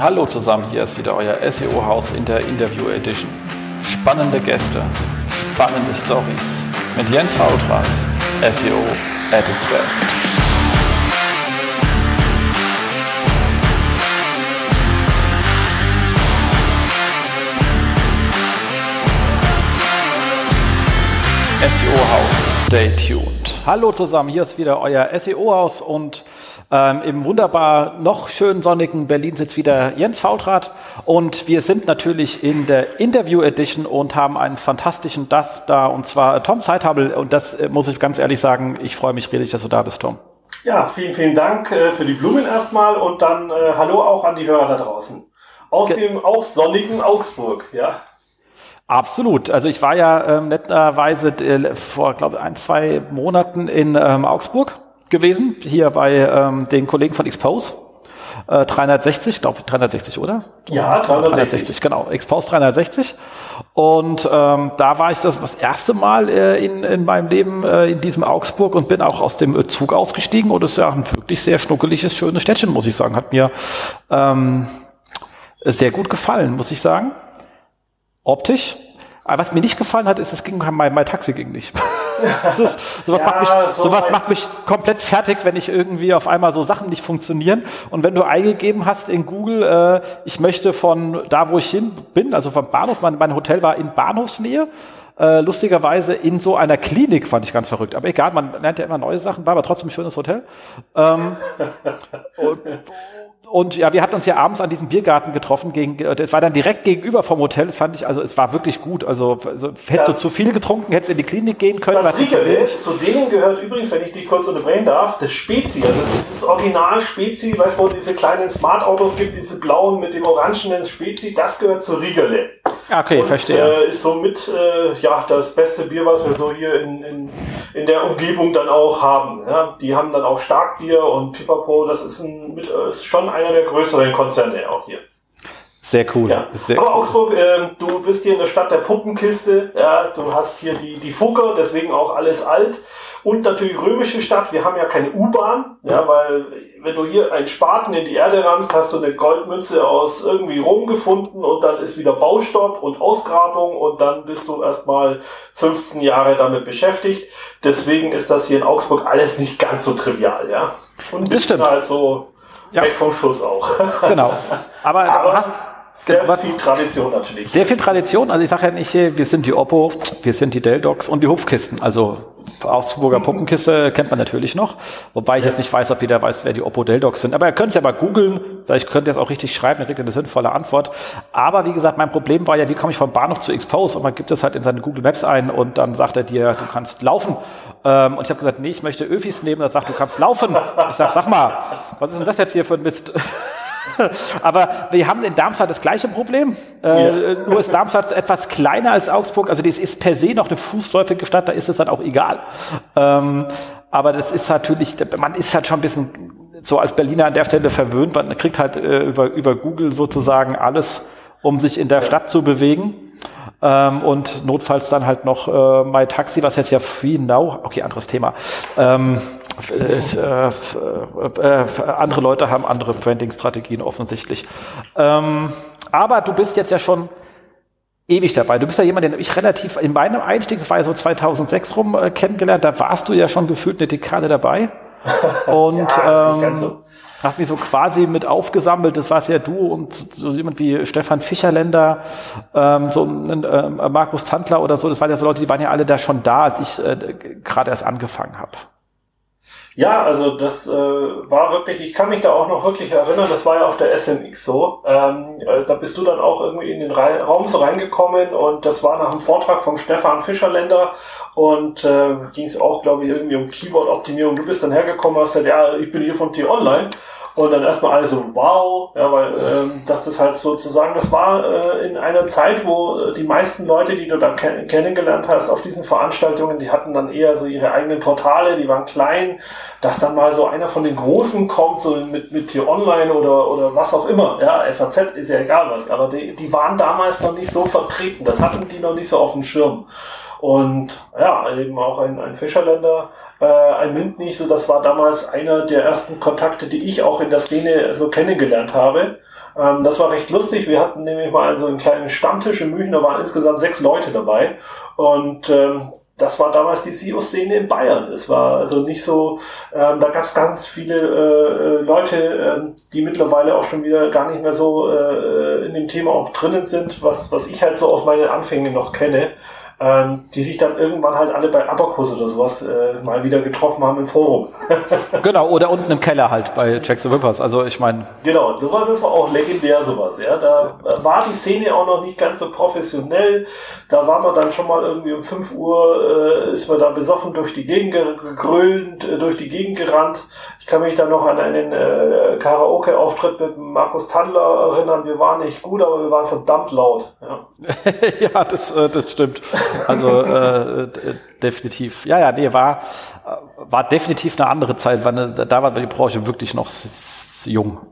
Hallo zusammen, hier ist wieder euer SEO-Haus in der Interview Edition. Spannende Gäste, spannende Stories mit Jens Fautrat, SEO at its best. SEO-Haus, stay tuned. Hallo zusammen, hier ist wieder euer SEO-Haus und ähm, Im wunderbar noch schön sonnigen Berlin sitzt wieder Jens Fautrat und wir sind natürlich in der Interview Edition und haben einen fantastischen Gast da und zwar Tom Zeithabel und das äh, muss ich ganz ehrlich sagen, ich freue mich riesig, dass du da bist, Tom. Ja, vielen, vielen Dank äh, für die Blumen erstmal und dann äh, Hallo auch an die Hörer da draußen. Aus Ge dem auch sonnigen Augsburg, ja. Absolut. Also ich war ja ähm, netterweise äh, vor, glaube ich, ein, zwei Monaten in ähm, Augsburg gewesen, hier bei ähm, den Kollegen von Expose. Äh, 360, glaube 360, oder? Ja, 360. 360, genau. Expose 360. Und ähm, da war ich das, das erste Mal äh, in, in meinem Leben äh, in diesem Augsburg und bin auch aus dem Zug ausgestiegen. Und es ist ja ein wirklich sehr schnuckeliges, schönes Städtchen, muss ich sagen. Hat mir ähm, sehr gut gefallen, muss ich sagen. Optisch. Aber was mir nicht gefallen hat, ist, es ging mein, mein Taxi ging nicht. ist, sowas, ja, macht mich, so sowas macht mich komplett fertig, wenn ich irgendwie auf einmal so Sachen nicht funktionieren. Und wenn du eingegeben hast in Google, äh, ich möchte von da, wo ich hin bin, also vom Bahnhof, mein, mein Hotel war in Bahnhofsnähe, äh, lustigerweise in so einer Klinik, fand ich ganz verrückt. Aber egal, man lernt ja immer neue Sachen, war aber trotzdem ein schönes Hotel. Ähm, und, und ja, wir hatten uns ja abends an diesem Biergarten getroffen. Gegen, das war dann direkt gegenüber vom Hotel. Das fand ich, also es war wirklich gut. Also, also hättest du zu viel getrunken, hättest in die Klinik gehen können. Das Siegel, zu denen gehört übrigens, wenn ich dich kurz unterbrechen darf, das Spezi. Also das ist das Original Spezi, weißt du, wo diese kleinen Smart-Autos gibt, diese blauen mit dem orangenen Spezi, das gehört zu Riegele. Ah, okay, Und, verstehe. Äh, ist somit äh, ja, das beste Bier, was wir so hier in, in, in der Umgebung dann auch haben. Ja, die haben dann auch Starkbier und Pipapo. Das ist, ein, mit, äh, ist schon ein einer der größeren Konzerne auch hier. Sehr cool. Ja. Sehr Aber cool. Augsburg, äh, du bist hier in der Stadt der Puppenkiste. Ja, du hast hier die, die Fugger, deswegen auch alles alt. Und natürlich römische Stadt. Wir haben ja keine U-Bahn, ja, weil wenn du hier einen Spaten in die Erde rammst, hast du eine Goldmünze aus irgendwie Rom gefunden und dann ist wieder Baustopp und Ausgrabung und dann bist du erstmal 15 Jahre damit beschäftigt. Deswegen ist das hier in Augsburg alles nicht ganz so trivial, ja. Und das stimmt. halt so ja. Weg vom Schuss auch. Genau. Aber, Aber du hast sehr was, viel Tradition natürlich. Sehr viel Tradition. Also ich sage ja nicht, wir sind die Oppo, wir sind die Dell-Docs und die Hupfkisten. Also Augsburger Puppenkiste kennt man natürlich noch. Wobei ich ja. jetzt nicht weiß, ob jeder weiß, wer die Oppo Dell-Docs sind. Aber ihr könnt es ja mal googeln. Vielleicht könnt ihr es auch richtig schreiben, dann kriegt ihr eine sinnvolle Antwort. Aber wie gesagt, mein Problem war ja, wie komme ich vom Bahnhof zu Expose? Und man gibt es halt in seine Google Maps ein und dann sagt er dir, du kannst laufen. Ähm, und ich habe gesagt, nee, ich möchte Öfis nehmen. Er sagt, du kannst laufen. Ich sag, sag mal, was ist denn das jetzt hier für ein Mist? Aber wir haben in Darmstadt das gleiche Problem. Äh, ja. Nur ist Darmstadt etwas kleiner als Augsburg. Also das ist per se noch eine fußläufige Stadt, da ist es dann auch egal. Ähm, aber das ist natürlich, man ist halt schon ein bisschen so als Berliner an der Stelle verwöhnt. Man kriegt halt äh, über, über Google sozusagen alles, um sich in der Stadt zu bewegen. Ähm, und notfalls dann halt noch äh, My Taxi, was jetzt ja Free Now, okay, anderes Thema. Ähm, äh, äh, äh, andere Leute haben andere Branding-Strategien offensichtlich. Ähm, aber du bist jetzt ja schon ewig dabei. Du bist ja jemand, den ich relativ in meinem Einstieg, das war ja so 2006 rum, äh, kennengelernt, da warst du ja schon gefühlt eine Dekade dabei. Und ja, ähm, so. hast mich so quasi mit aufgesammelt. Das warst ja du und so jemand wie Stefan Fischerländer, ähm, so ein äh, Markus Tandler oder so. Das waren ja so Leute, die waren ja alle da schon da, als ich äh, gerade erst angefangen habe. Ja, also das äh, war wirklich, ich kann mich da auch noch wirklich erinnern, das war ja auf der SMX so. Ähm, äh, da bist du dann auch irgendwie in den Ra Raum so reingekommen und das war nach einem Vortrag vom Stefan Fischerländer und äh, ging es auch, glaube ich, irgendwie um Keyword-Optimierung. Du bist dann hergekommen, hast gesagt, ja, ich bin hier von T-Online und dann erstmal alle so, wow, ja, weil ähm, dass das halt sozusagen, das war äh, in einer Zeit, wo äh, die meisten Leute, die du dann kenn kennengelernt hast auf diesen Veranstaltungen, die hatten dann eher so ihre eigenen Portale, die waren klein, dass dann mal so einer von den Großen kommt, so mit, mit hier online oder, oder was auch immer, ja, FAZ ist ja egal was, aber die, die waren damals noch nicht so vertreten, das hatten die noch nicht so auf dem Schirm. Und ja, eben auch ein, ein Fischerländer, äh, ein Mintnich, so das war damals einer der ersten Kontakte, die ich auch in der Szene so kennengelernt habe. Ähm, das war recht lustig. Wir hatten nämlich mal so einen kleinen Stammtisch in München, da waren insgesamt sechs Leute dabei. Und ähm, das war damals die SEO-Szene in Bayern. Es war also nicht so, ähm, da gab es ganz viele äh, Leute, ähm, die mittlerweile auch schon wieder gar nicht mehr so äh, in dem Thema auch drinnen sind, was, was ich halt so aus meinen Anfängen noch kenne ähm, die sich dann irgendwann halt alle bei Abacus oder sowas äh, mal wieder getroffen haben im Forum. genau, oder unten im Keller halt bei Checks the Whippers. Also ich meine. Genau, sowas, das war auch legendär sowas, ja. Da war die Szene auch noch nicht ganz so professionell. Da war man dann schon mal irgendwie um 5 Uhr, äh, ist man da besoffen durch die Gegend gegrölt, äh, durch die Gegend gerannt. Ich kann mich da noch an einen äh, Karaoke-Auftritt mit Markus Tandler erinnern. Wir waren nicht gut, aber wir waren verdammt laut. Ja, ja das, äh, das stimmt. Also äh, definitiv. Ja, ja, nee, war, war definitiv eine andere Zeit. War da war die Branche wirklich noch jung.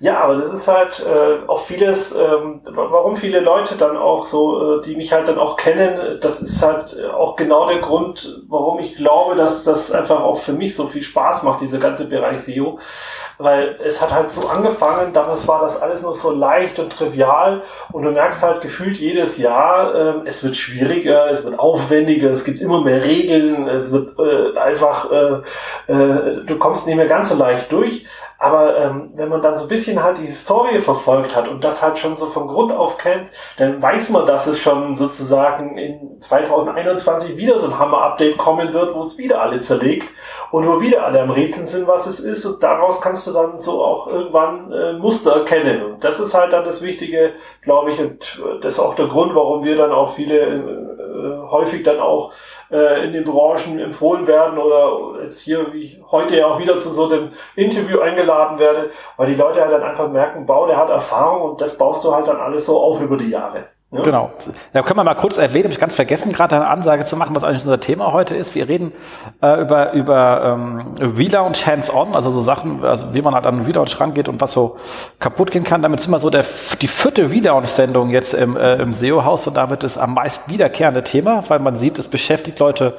Ja, aber das ist halt äh, auch vieles, ähm, warum viele Leute dann auch so, äh, die mich halt dann auch kennen, das ist halt auch genau der Grund, warum ich glaube, dass das einfach auch für mich so viel Spaß macht, dieser ganze Bereich SEO. Weil es hat halt so angefangen, damals war das alles nur so leicht und trivial und du merkst halt gefühlt jedes Jahr, äh, es wird schwieriger, es wird aufwendiger, es gibt immer mehr Regeln, es wird äh, einfach, äh, äh, du kommst nicht mehr ganz so leicht durch. Aber ähm, wenn man dann so ein bisschen halt die Historie verfolgt hat und das halt schon so von Grund auf kennt, dann weiß man, dass es schon sozusagen in 2021 wieder so ein Hammer-Update kommen wird, wo es wieder alle zerlegt und wo wieder alle am Rätseln sind, was es ist. Und daraus kannst du dann so auch irgendwann äh, Muster erkennen. Und das ist halt dann das Wichtige, glaube ich, und das ist auch der Grund, warum wir dann auch viele äh, häufig dann auch äh, in den Branchen empfohlen werden oder jetzt hier, wie ich heute ja auch wieder zu so einem Interview eingeladen werde, weil die Leute halt dann einfach merken, Bau, der hat Erfahrung und das baust du halt dann alles so auf über die Jahre. Ja. Genau. Da können wir mal kurz erwähnen, habe ich ganz vergessen, gerade eine Ansage zu machen, was eigentlich unser Thema heute ist. Wir reden äh, über, über ähm, Relaunch Hands-on, also so Sachen, also wie man halt an den Relaunch rangeht und was so kaputt gehen kann. Damit sind wir so der, die vierte Relaunch-Sendung jetzt im, äh, im SEO-Haus und damit ist am meist wiederkehrende Thema, weil man sieht, es beschäftigt Leute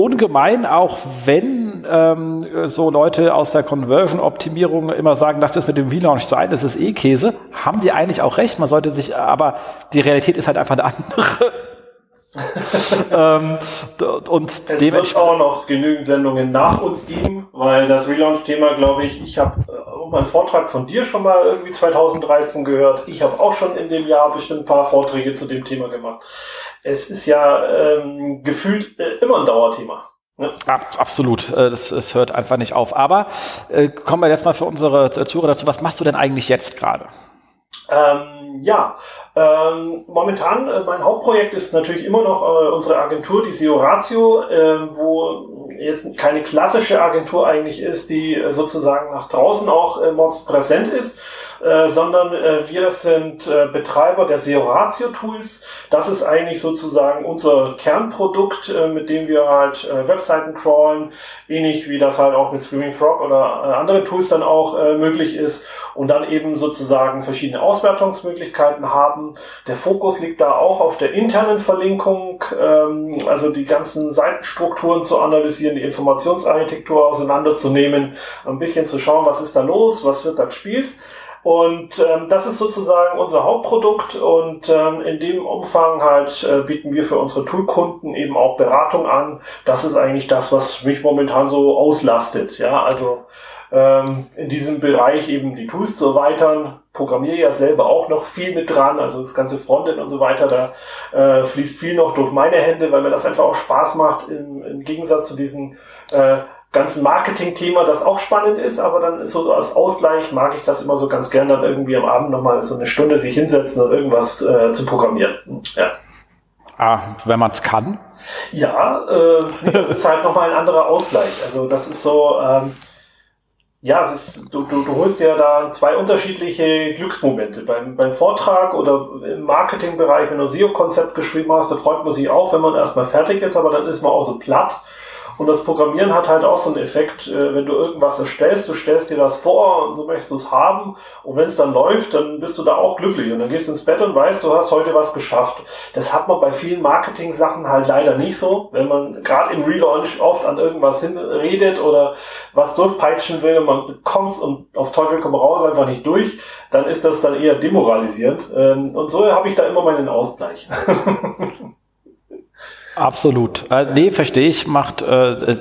ungemein, auch wenn ähm, so Leute aus der Conversion-Optimierung immer sagen, lass das mit dem Relaunch sein, das ist eh Käse, haben die eigentlich auch recht. Man sollte sich, aber die Realität ist halt einfach eine andere. ähm, und es wird auch noch genügend Sendungen nach uns geben, weil das Relaunch-Thema, glaube ich, ich habe äh, meinen Vortrag von dir schon mal irgendwie 2013 gehört. Ich habe auch schon in dem Jahr bestimmt ein paar Vorträge zu dem Thema gemacht es ist ja ähm, gefühlt äh, immer ein Dauerthema. Ne? Absolut, äh, das, das hört einfach nicht auf. Aber äh, kommen wir jetzt mal für unsere Zuhörer dazu, was machst du denn eigentlich jetzt gerade? Ähm, ja, ähm, momentan, äh, mein Hauptprojekt ist natürlich immer noch äh, unsere Agentur, die SEO Ratio, äh, wo jetzt keine klassische Agentur eigentlich ist, die äh, sozusagen nach draußen auch äh, präsent ist, äh, sondern äh, wir sind äh, Betreiber der SEO Ratio Tools. Das ist eigentlich sozusagen unser Kernprodukt, äh, mit dem wir halt äh, Webseiten crawlen, ähnlich wie das halt auch mit Screaming Frog oder äh, andere Tools dann auch möglich ist und dann eben sozusagen verschiedene Auswertungsmöglichkeiten haben. Der Fokus liegt da auch auf der internen Verlinkung, ähm, also die ganzen Seitenstrukturen zu analysieren, die Informationsarchitektur auseinanderzunehmen, ein bisschen zu schauen, was ist da los, was wird da gespielt. Und ähm, das ist sozusagen unser Hauptprodukt und ähm, in dem Umfang halt äh, bieten wir für unsere Toolkunden eben auch Beratung an. Das ist eigentlich das, was mich momentan so auslastet. Ja, also ähm, in diesem Bereich eben die Tools zu erweitern. Programmiere ja selber auch noch viel mit dran, also das ganze Frontend und so weiter, da äh, fließt viel noch durch meine Hände, weil mir das einfach auch Spaß macht, im, im Gegensatz zu diesen äh, ganzen Marketing-Thema, das auch spannend ist, aber dann ist so als Ausgleich mag ich das immer so ganz gern dann irgendwie am Abend nochmal so eine Stunde sich hinsetzen und irgendwas äh, zu programmieren. Ja. Ah, wenn man es kann. Ja, äh, das ist halt nochmal ein anderer Ausgleich. Also das ist so, ähm, ja, es ist, du, du, du holst ja da zwei unterschiedliche Glücksmomente. Beim, beim Vortrag oder im Marketingbereich, wenn du ein SEO-Konzept geschrieben hast, da freut man sich auch, wenn man erstmal fertig ist, aber dann ist man auch so platt Und das Programmieren hat halt auch so einen Effekt, äh, wenn du irgendwas erstellst, du stellst dir das vor und so möchtest du es haben. Und wenn es dann läuft, dann bist du da auch glücklich. Und dann gehst du ins Bett und weißt, du hast heute was geschafft. Das hat man bei vielen Marketing-Sachen halt leider nicht so. Wenn man gerade im Relaunch oft an irgendwas hinredet oder was durchpeitschen will und man kommt und auf Teufel komm raus einfach nicht durch, dann ist das dann eher demoralisierend. Ähm, und so habe ich da immer meinen Ausgleich. Absolut. Äh, nee, verstehe ich, macht, äh,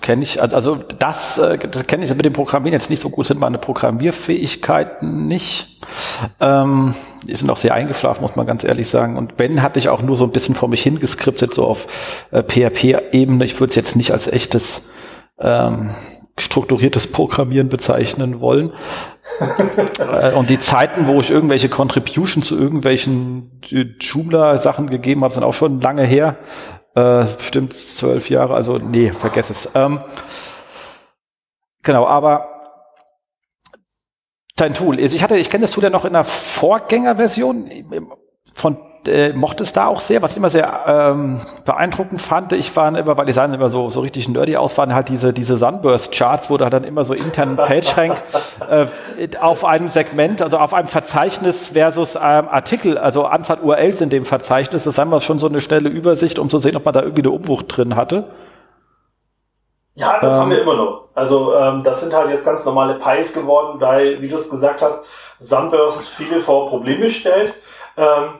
kenne ich, also das, äh, kenne ich mit dem Programmieren jetzt nicht so gut, sind meine Programmierfähigkeiten nicht. Ähm, die sind auch sehr eingeschlafen, muss man ganz ehrlich sagen. Und Ben hatte ich auch nur so ein bisschen vor mich hingeskriptet, so auf äh, PHP-Ebene. Ich würde es jetzt nicht als echtes ähm, strukturiertes Programmieren bezeichnen wollen. Äh, und die Zeiten, wo ich irgendwelche Contribution zu irgendwelchen Joomla-Sachen gegeben habe, sind auch schon lange her. Äh, bestimmt zwölf Jahre, also nee, vergess es. Ähm, genau, aber dein Tool, also ich hatte, ich kenne das Tool ja noch in der Vorgängerversion von äh, mochte es da auch sehr, was ich immer sehr ähm, beeindruckend fand. Ich war immer, weil die sahen immer so, so richtig nerdy aus, waren halt diese, diese Sunburst-Charts, wo da dann immer so internen PageRank äh, auf einem Segment, also auf einem Verzeichnis versus ähm, Artikel, also Anzahl URLs in dem Verzeichnis, das ist einmal schon so eine schnelle Übersicht, um zu sehen, ob man da irgendwie eine Umwucht drin hatte. Ja, das ähm, haben wir immer noch. Also ähm, das sind halt jetzt ganz normale Pies geworden, weil, wie du es gesagt hast, Sunburst viele vor Probleme stellt. Ähm,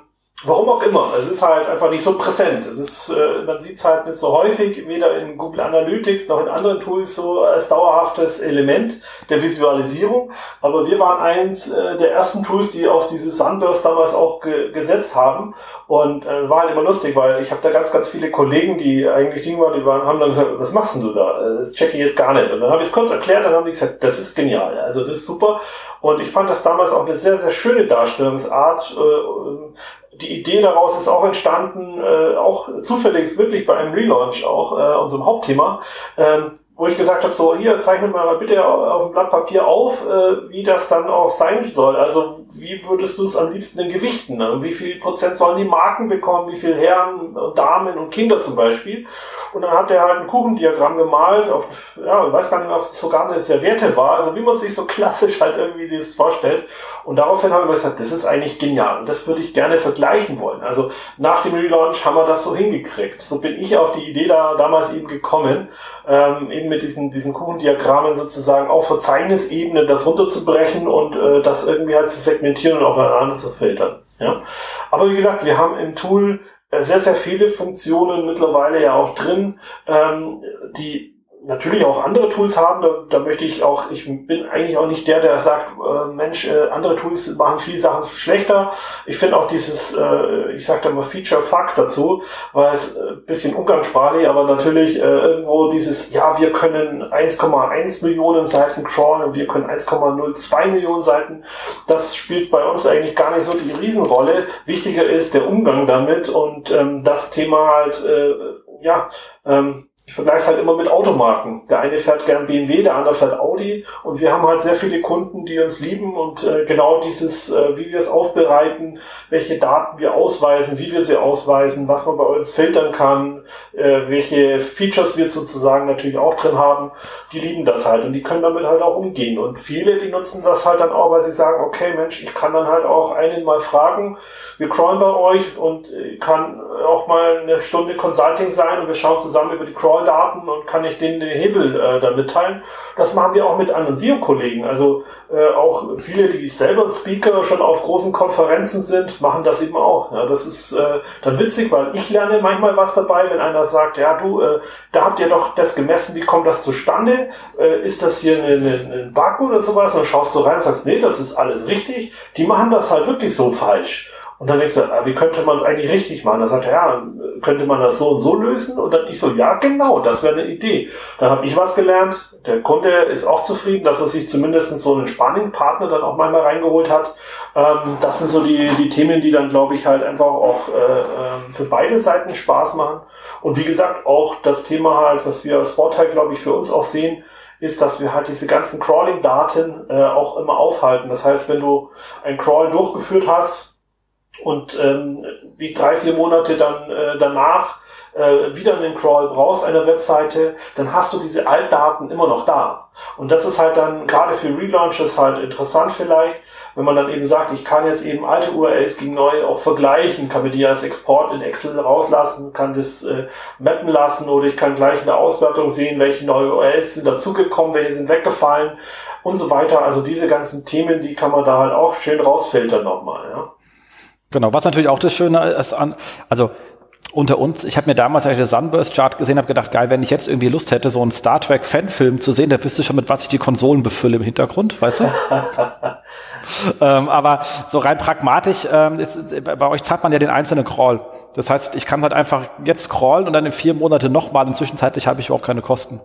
Warum auch immer. Es ist halt einfach nicht so präsent. Es ist, äh, man sieht es halt nicht so häufig, weder in Google Analytics noch in anderen Tools so als dauerhaftes Element der Visualisierung. Aber wir waren eins äh, der ersten Tools, die auf diese Sunburst damals auch ge gesetzt haben. Und äh, war halt immer lustig, weil ich habe da ganz, ganz viele Kollegen, die eigentlich Dinge waren, die waren, haben dann gesagt, was machst denn du da? Das checke ich jetzt gar nicht. Und dann habe ich es kurz erklärt, dann haben die gesagt, das ist genial. Also das ist super. Und ich fand das damals auch eine sehr, sehr schöne Darstellungsart. Äh, die Idee daraus ist auch entstanden, äh, auch zufällig wirklich bei einem Relaunch auch, äh, unserem Hauptthema. Ähm, wo ich gesagt habe, so hier, zeichne mal bitte auf dem Blatt Papier auf, äh, wie das dann auch sein soll. Also wie würdest du es am liebsten in Gewichten? Ne? Wie viel Prozent sollen die Marken bekommen? Wie viel Herren, Damen und Kinder zum Beispiel? Und dann hat er halt ein Kuchendiagramm gemalt, auf, ja, ich weiß gar nicht, ob es sogar eine Serviette war, also wie man sich so klassisch halt irgendwie das vorstellt. Und daraufhin haben wir gesagt, das ist eigentlich genial und das würde ich gerne vergleichen wollen. Also nach dem Relaunch haben wir das so hingekriegt. So bin ich auf die Idee da damals eben gekommen, ähm, eben mit diesen, diesen Kuchendiagrammen sozusagen auf Verzeichnisebene das runterzubrechen und äh, das irgendwie halt zu segmentieren und aufeinander zu filtern. Ja? Aber wie gesagt, wir haben im Tool äh, sehr, sehr viele Funktionen mittlerweile ja auch drin, ähm, die natürlich auch andere Tools haben. Da, da möchte ich auch, ich bin eigentlich auch nicht der, der sagt, äh, Mensch, äh, andere Tools machen viele Sachen schlechter. Ich finde auch dieses, äh, ich sage da mal Feature Fuck dazu, weil es äh, bisschen umgangssprachlich, aber natürlich äh, irgendwo dieses, ja, wir können 1,1 Millionen Seiten crawlen und wir können 1,02 Millionen Seiten. Das spielt bei uns eigentlich gar nicht so die Riesenrolle. Wichtiger ist der Umgang damit und ähm, das Thema halt, äh, ja, ähm, ich vergleiche es halt immer mit Automarken. Der eine fährt gern BMW, der andere fährt Audi und wir haben halt sehr viele Kunden, die uns lieben und äh, genau dieses, äh, wie wir es aufbereiten, welche Daten wir ausweisen, wie wir sie ausweisen, was man bei uns filtern kann, äh, welche Features wir sozusagen natürlich auch drin haben, die lieben das halt und die können damit halt auch umgehen. Und viele, die nutzen das halt dann auch, weil sie sagen, okay Mensch, ich kann dann halt auch einen mal fragen, wir crawlen bei euch und kann auch mal eine Stunde Consulting sein und wir schauen zusammen über die Crawl Call-Daten und kann ich denen den Hebel äh, dann mitteilen. Das machen wir auch mit anderen SEO-Kollegen. Also äh, auch viele, die selber Speaker schon auf großen Konferenzen sind, machen das eben auch. Ja, das ist äh, dann witzig, weil ich lerne manchmal was dabei, wenn einer sagt, ja du, äh, da habt ihr doch das gemessen, wie kommt das zustande? Äh, ist das hier ein Bug oder sowas? Und dann schaust du rein und sagst, nee, das ist alles richtig. Die machen das halt wirklich so falsch. Und dann denkst du, ah, wie könnte man es eigentlich richtig machen? Dann sagt er, ja, könnte man das so und so lösen? Und dann ich so, ja, genau, das wäre eine Idee. Dann habe ich was gelernt. Der Kunde ist auch zufrieden, dass er sich zumindest so einen Spanning-Partner dann auch mal reingeholt hat. Ähm, das sind so die, die Themen, die dann, glaube ich, halt einfach auch äh, ähm, für beide Seiten Spaß machen. Und wie gesagt, auch das Thema halt, was wir als Vorteil, glaube ich, für uns auch sehen, ist, dass wir halt diese ganzen Crawling-Daten äh, auch immer aufhalten. Das heißt, wenn du ein Crawl durchgeführt hast, und ähm, wie drei, vier Monate dann äh, danach äh, wieder einen Crawl brauchst einer Webseite, dann hast du diese Altdaten immer noch da. Und das ist halt dann gerade für Relaunches halt interessant vielleicht, wenn man dann eben sagt, ich kann jetzt eben alte URLs gegen neue auch vergleichen, kann mir die als Export in Excel rauslassen, kann das äh, mappen lassen oder ich kann gleich in der Auswertung sehen, welche neue URLs sind dazugekommen, welche sind weggefallen und so weiter. Also diese ganzen Themen, die kann man da halt auch schön rausfiltern nochmal. Ja. Genau, was natürlich auch das Schöne ist an, also unter uns, ich habe mir damals, als ich den Sunburst-Chart gesehen habe, gedacht, geil, wenn ich jetzt irgendwie Lust hätte, so einen Star Trek-Fanfilm zu sehen, da wüsste schon, mit was ich die Konsolen befülle im Hintergrund, weißt du? ähm, aber so rein pragmatisch, ähm, ist, bei euch zahlt man ja den einzelnen Crawl. Das heißt, ich kann halt einfach jetzt crawlen und dann in vier Monate nochmal und zwischenzeitlich habe ich überhaupt keine Kosten.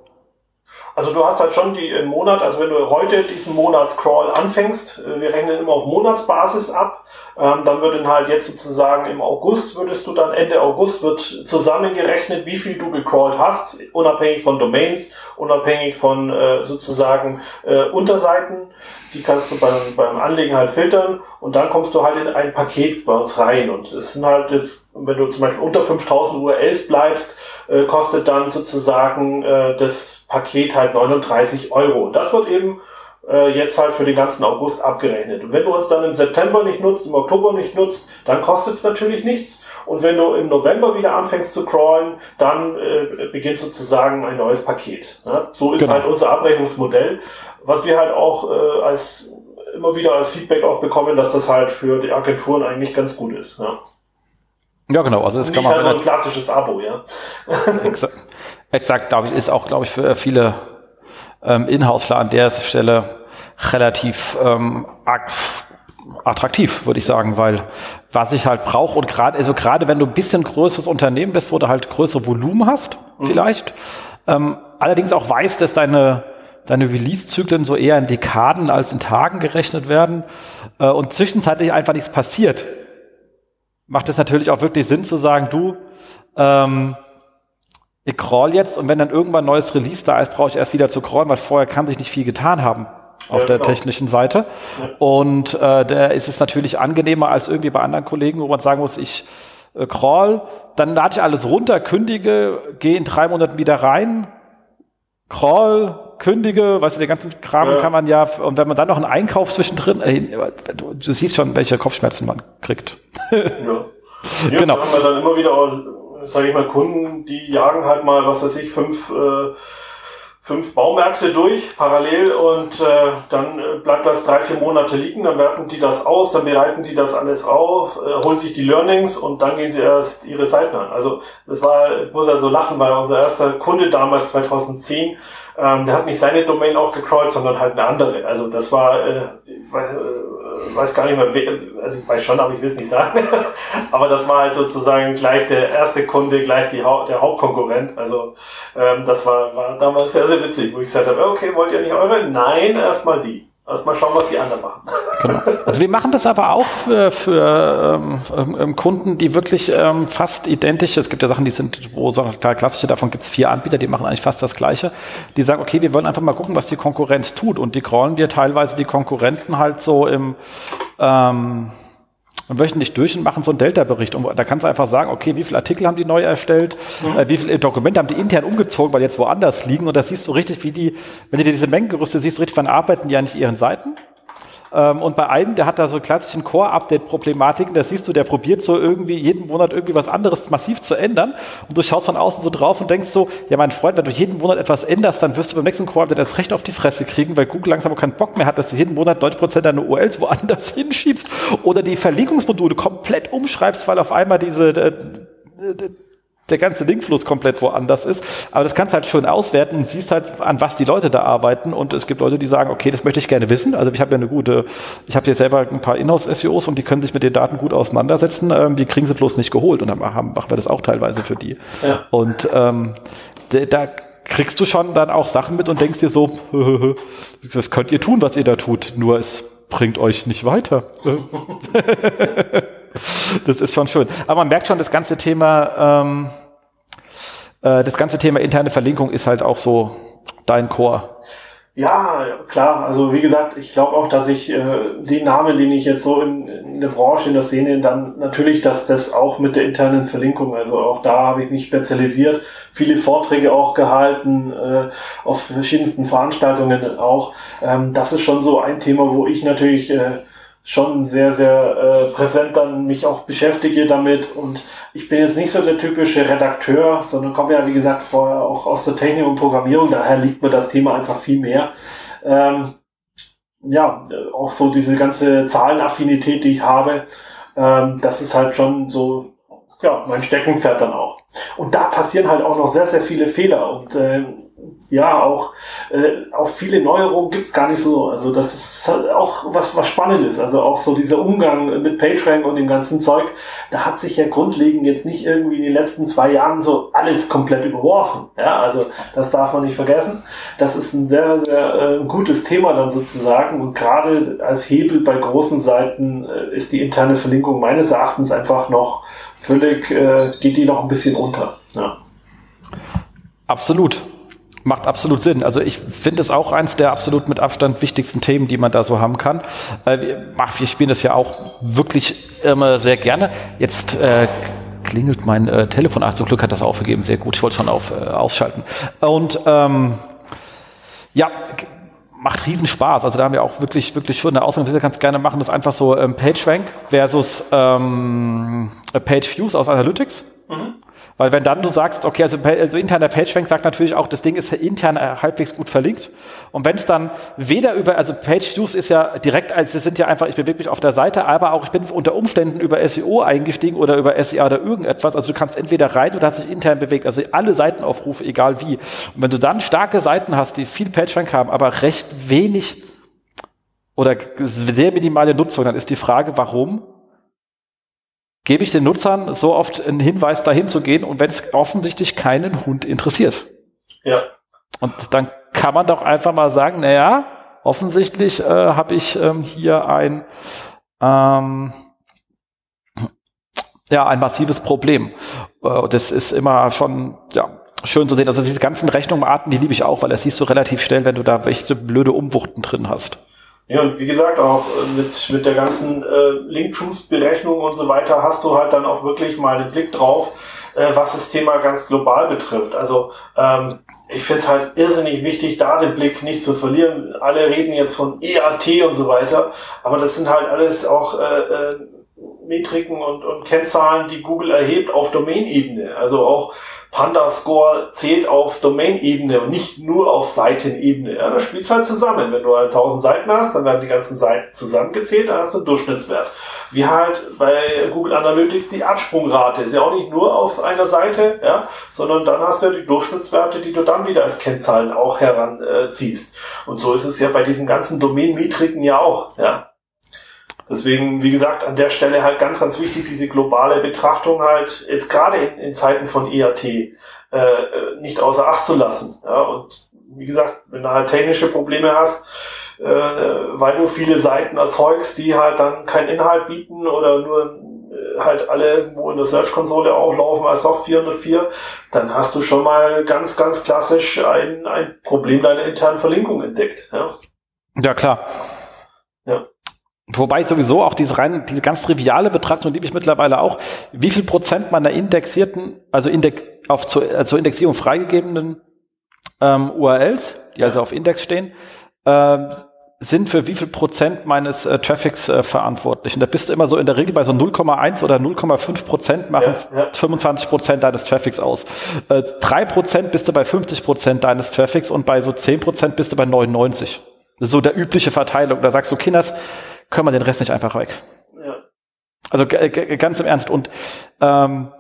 Also du hast halt schon die im Monat, also wenn du heute diesen Monat Crawl anfängst, äh, wir rechnen immer auf Monatsbasis ab, ähm, dann wird dann halt jetzt sozusagen im August würdest du dann Ende August wird zusammengerechnet, wie viel du gecrawlt hast, unabhängig von Domains, unabhängig von äh, sozusagen äh, Unterseiten. Die kannst du beim, beim Anlegen halt filtern und dann kommst du halt in ein Paket bei uns rein. Und es sind halt jetzt, wenn du zum Beispiel unter 5000 URLs bleibst, äh, kostet dann sozusagen äh, das Paket halt 39 Euro. Und das wird eben äh, jetzt halt für den ganzen August abgerechnet. Und wenn du uns dann im September nicht nutzt, im Oktober nicht nutzt, dann kostet es natürlich nichts. Und wenn du im November wieder anfängst zu crawlen, dann äh, beginnt sozusagen ein neues Paket. Ne? So ist genau. halt unser Abrechnungsmodell, was wir halt auch äh, als immer wieder als Feedback auch bekommen, dass das halt für die Agenturen eigentlich ganz gut ist. Ja. Ja, genau. Also es kann man. Also ein klassisches Abo, ja. exakt, exakt glaube ich, ist auch, glaube ich, für viele ähm, Inhouse-Fler an der Stelle relativ ähm, attraktiv, würde ich sagen, weil was ich halt brauche und gerade, also gerade wenn du ein bisschen größeres Unternehmen bist, wo du halt größere Volumen hast, mhm. vielleicht, ähm, allerdings auch weißt, dass deine deine Release-Zyklen so eher in Dekaden als in Tagen gerechnet werden äh, und zwischenzeitlich einfach nichts passiert, macht es natürlich auch wirklich Sinn zu sagen, du, ähm, ich crawl jetzt und wenn dann irgendwann ein neues Release da ist, brauche ich erst wieder zu crawlen, weil vorher kann sich nicht viel getan haben auf ja, der genau. technischen Seite. Ja. Und äh, da ist es natürlich angenehmer als irgendwie bei anderen Kollegen, wo man sagen muss, ich äh, crawl, dann lade ich alles runter, kündige, gehe in drei Monaten wieder rein, crawl, kündige, weißt du, den ganzen Kram ja. kann man ja, und wenn man dann noch einen Einkauf zwischendrin, äh, du, du, siehst schon, welche Kopfschmerzen man kriegt. ja. ja genau. haben wir dann immer wieder, sage ich mal, Kunden, die jagen halt mal, was weiß ich, fünf, äh, fünf Baumärkte durch parallel und äh, dann äh, bleibt das drei, vier Monate liegen, dann werten die das aus, dann bereiten die das alles auf, äh, holen sich die Learnings und dann gehen sie erst ihre Seiten an. Also das war, ich muss ja so lachen, weil unser erster Kunde damals 2010 ähm, der hat nicht seine Domain auch gecrawlt, sondern halt eine andere. Also das war, äh, ich weiß, äh, weiß gar nicht mehr, also ich weiß schon, aber ich will es nicht sagen. aber das war halt sozusagen gleich der erste Kunde, gleich die ha der Hauptkonkurrent. Also ähm, das war, war damals sehr, sehr witzig, wo ich gesagt habe, okay, wollt ihr nicht eure? Nein, erstmal die. Erstmal schauen, was die anderen machen. Genau. Also wir machen das aber auch für, für ähm, ähm, Kunden, die wirklich ähm, fast identisch, es gibt ja Sachen, die sind, wo so klar klassische, davon gibt es vier Anbieter, die machen eigentlich fast das Gleiche. Die sagen, okay, wir wollen einfach mal gucken, was die Konkurrenz tut. Und die crawlen wir teilweise die Konkurrenten halt so im ähm, wöchentlich durch und machen so einen Delta-Bericht. Und da kannst du einfach sagen, okay, wie viele Artikel haben die neu erstellt, mhm. äh, wie viele Dokumente haben die intern umgezogen, weil jetzt woanders liegen. Und da siehst du richtig, wie die, wenn du dir diese Mengengerüste siehst, richtig, wann arbeiten die an ihren Seiten. Ähm, und bei einem, der hat da so klassischen Core-Update-Problematiken, da siehst du, der probiert so irgendwie jeden Monat irgendwie was anderes massiv zu ändern. Und du schaust von außen so drauf und denkst so, ja, mein Freund, wenn du jeden Monat etwas änderst, dann wirst du beim nächsten Core-Update das Recht auf die Fresse kriegen, weil Google langsam auch keinen Bock mehr hat, dass du jeden Monat 90 Prozent deiner URLs woanders hinschiebst oder die Verlinkungsmodule komplett umschreibst, weil auf einmal diese äh, äh der ganze Linkfluss komplett woanders ist. Aber das kannst du halt schon auswerten und siehst halt, an was die Leute da arbeiten. Und es gibt Leute, die sagen, okay, das möchte ich gerne wissen. Also ich habe ja eine gute, ich habe jetzt selber ein paar Inhouse-SEOs und die können sich mit den Daten gut auseinandersetzen. Ähm, die kriegen sie bloß nicht geholt. Und dann machen, machen wir das auch teilweise für die. Ja. Und ähm, da kriegst du schon dann auch Sachen mit und denkst dir so, das könnt ihr tun, was ihr da tut. Nur es bringt euch nicht weiter. das ist schon schön. Aber man merkt schon, das ganze Thema, ähm, äh, das ganze Thema interne Verlinkung ist halt auch so dein Core. Ja, klar. Also wie gesagt, ich glaube auch, dass ich äh, den Namen, den ich jetzt so in, in der Branche, in der Szene, dann natürlich, dass das auch mit der internen Verlinkung, also auch da habe ich mich spezialisiert, viele Vorträge auch gehalten, äh, auf verschiedensten Veranstaltungen auch. Ähm, das ist schon so ein Thema, wo ich natürlich äh, schon sehr, sehr äh, präsent dann mich auch beschäftige damit. Und ich bin jetzt nicht so der typische Redakteur, sondern komme ja, wie gesagt, vorher auch aus der Technik und Programmierung. Daher liegt mir das Thema einfach viel mehr. Ähm, ja, auch so diese ganze Zahlenaffinität, die ich habe, ähm, das ist halt schon so, ja, mein Steckenpferd dann auch. Und da passieren halt auch noch sehr, sehr viele Fehler. Und äh, ja, auch, äh, auch viele Neuerungen gibt's gar nicht so. Also das ist auch was, was Spannendes. Also auch so dieser Umgang mit PageRank und dem ganzen Zeug, da hat sich ja grundlegend jetzt nicht irgendwie in den letzten zwei Jahren so alles komplett überworfen. Ja, also das darf man nicht vergessen. Das ist ein sehr, sehr äh, gutes Thema dann sozusagen. Und gerade als Hebel bei großen Seiten äh, ist die interne Verlinkung meines Erachtens einfach noch völlig, äh, geht die noch ein bisschen unter. Ja. Absolut. Macht absolut Sinn. Also ich finde es auch eins der absolut mit Abstand wichtigsten Themen, die man da so haben kann. Äh, wir spielen das ja auch wirklich immer sehr gerne. Jetzt äh, klingelt mein äh, Telefon. Ach, zum Glück hat das aufgegeben. Sehr gut. Ich wollte schon auf, äh, ausschalten. Und ähm, ja, macht riesen Spaß. Also da haben wir auch wirklich, wirklich schon eine Ausgabe, die wir ganz gerne machen, das einfach so ähm, PageRank versus ähm, Page Views aus Analytics. Mhm. Weil wenn dann du sagst, okay, also, also interner PageRank sagt natürlich auch, das Ding ist intern äh, halbwegs gut verlinkt. Und wenn es dann weder über, also Page Views ist ja direkt, also sind ja einfach, ich bewege mich auf der Seite, aber auch ich bin unter Umständen über SEO eingestiegen oder über SEA oder irgendetwas. Also du kannst entweder rein oder hast dich intern bewegt. Also alle Seitenaufrufe, egal wie. Und wenn du dann starke Seiten hast, die viel PageRank haben, aber recht wenig oder sehr minimale Nutzung, dann ist die Frage, warum? Gebe ich den Nutzern so oft einen Hinweis, dahin zu gehen und wenn es offensichtlich keinen Hund interessiert. Ja. Und dann kann man doch einfach mal sagen, naja, offensichtlich äh, habe ich ähm, hier ein ähm, ja ein massives Problem. Äh, das ist immer schon ja schön zu sehen. Also diese ganzen Rechnungsarten, die liebe ich auch, weil das siehst du relativ schnell, wenn du da welche blöde Umwuchten drin hast. Ja, und wie gesagt, auch äh, mit, mit der ganzen äh, Link-Truth-Berechnung und so weiter hast du halt dann auch wirklich mal einen Blick drauf, äh, was das Thema ganz global betrifft. Also ähm, ich finde es halt irrsinnig wichtig, da den Blick nicht zu verlieren. Alle reden jetzt von EAT und so weiter, aber das sind halt alles auch äh, äh, Metriken und, und Kennzahlen, die Google erhebt auf Domain-Ebene. Also auch Panda-Score zählt auf Domain-Ebene und nicht nur auf Seitenebene. Ja, das spielt halt zusammen. Wenn du halt 1000 Seiten hast, dann werden die ganzen Seiten zusammengezählt, dann hast du einen Durchschnittswert. Wie halt bei Google Analytics die Absprungrate. Ist ja auch nicht nur auf einer Seite, ja, sondern dann hast du ja die Durchschnittswerte, die du dann wieder als Kennzahlen auch heranziehst. Äh, und so ist es ja bei diesen ganzen Domain-Metriken ja auch, ja. Deswegen, wie gesagt, an der Stelle halt ganz, ganz wichtig, diese globale Betrachtung halt jetzt gerade in, in Zeiten von EAT äh, nicht außer Acht zu lassen. Ja, und wie gesagt, wenn du halt technische Probleme hast, äh, weil du viele Seiten erzeugst, die halt dann keinen Inhalt bieten oder nur äh, halt alle, wo in der Search-Konsole auflaufen als Soft 404, dann hast du schon mal ganz, ganz klassisch ein, ein Problem deiner internen Verlinkung entdeckt. Ja, ja klar. Ja. Wobei sowieso auch diese rein, diese ganz triviale Betrachtung liebe ich mittlerweile auch. Wie viel Prozent meiner indexierten, also Index, auf zur, zur Indexierung freigegebenen ähm, URLs, die also auf Index stehen, ähm, sind für wie viel Prozent meines äh, Traffics äh, verantwortlich? Und da bist du immer so in der Regel bei so 0,1 oder 0,5 Prozent machen ja, ja. 25 Prozent deines Traffics aus. Äh, 3 Prozent bist du bei 50 Prozent deines Traffics und bei so 10 Prozent bist du bei 99. Das ist so der übliche Verteilung. Da sagst du, Kinders, können wir den Rest nicht einfach weg. Ja. Also ganz im Ernst. Und ähm,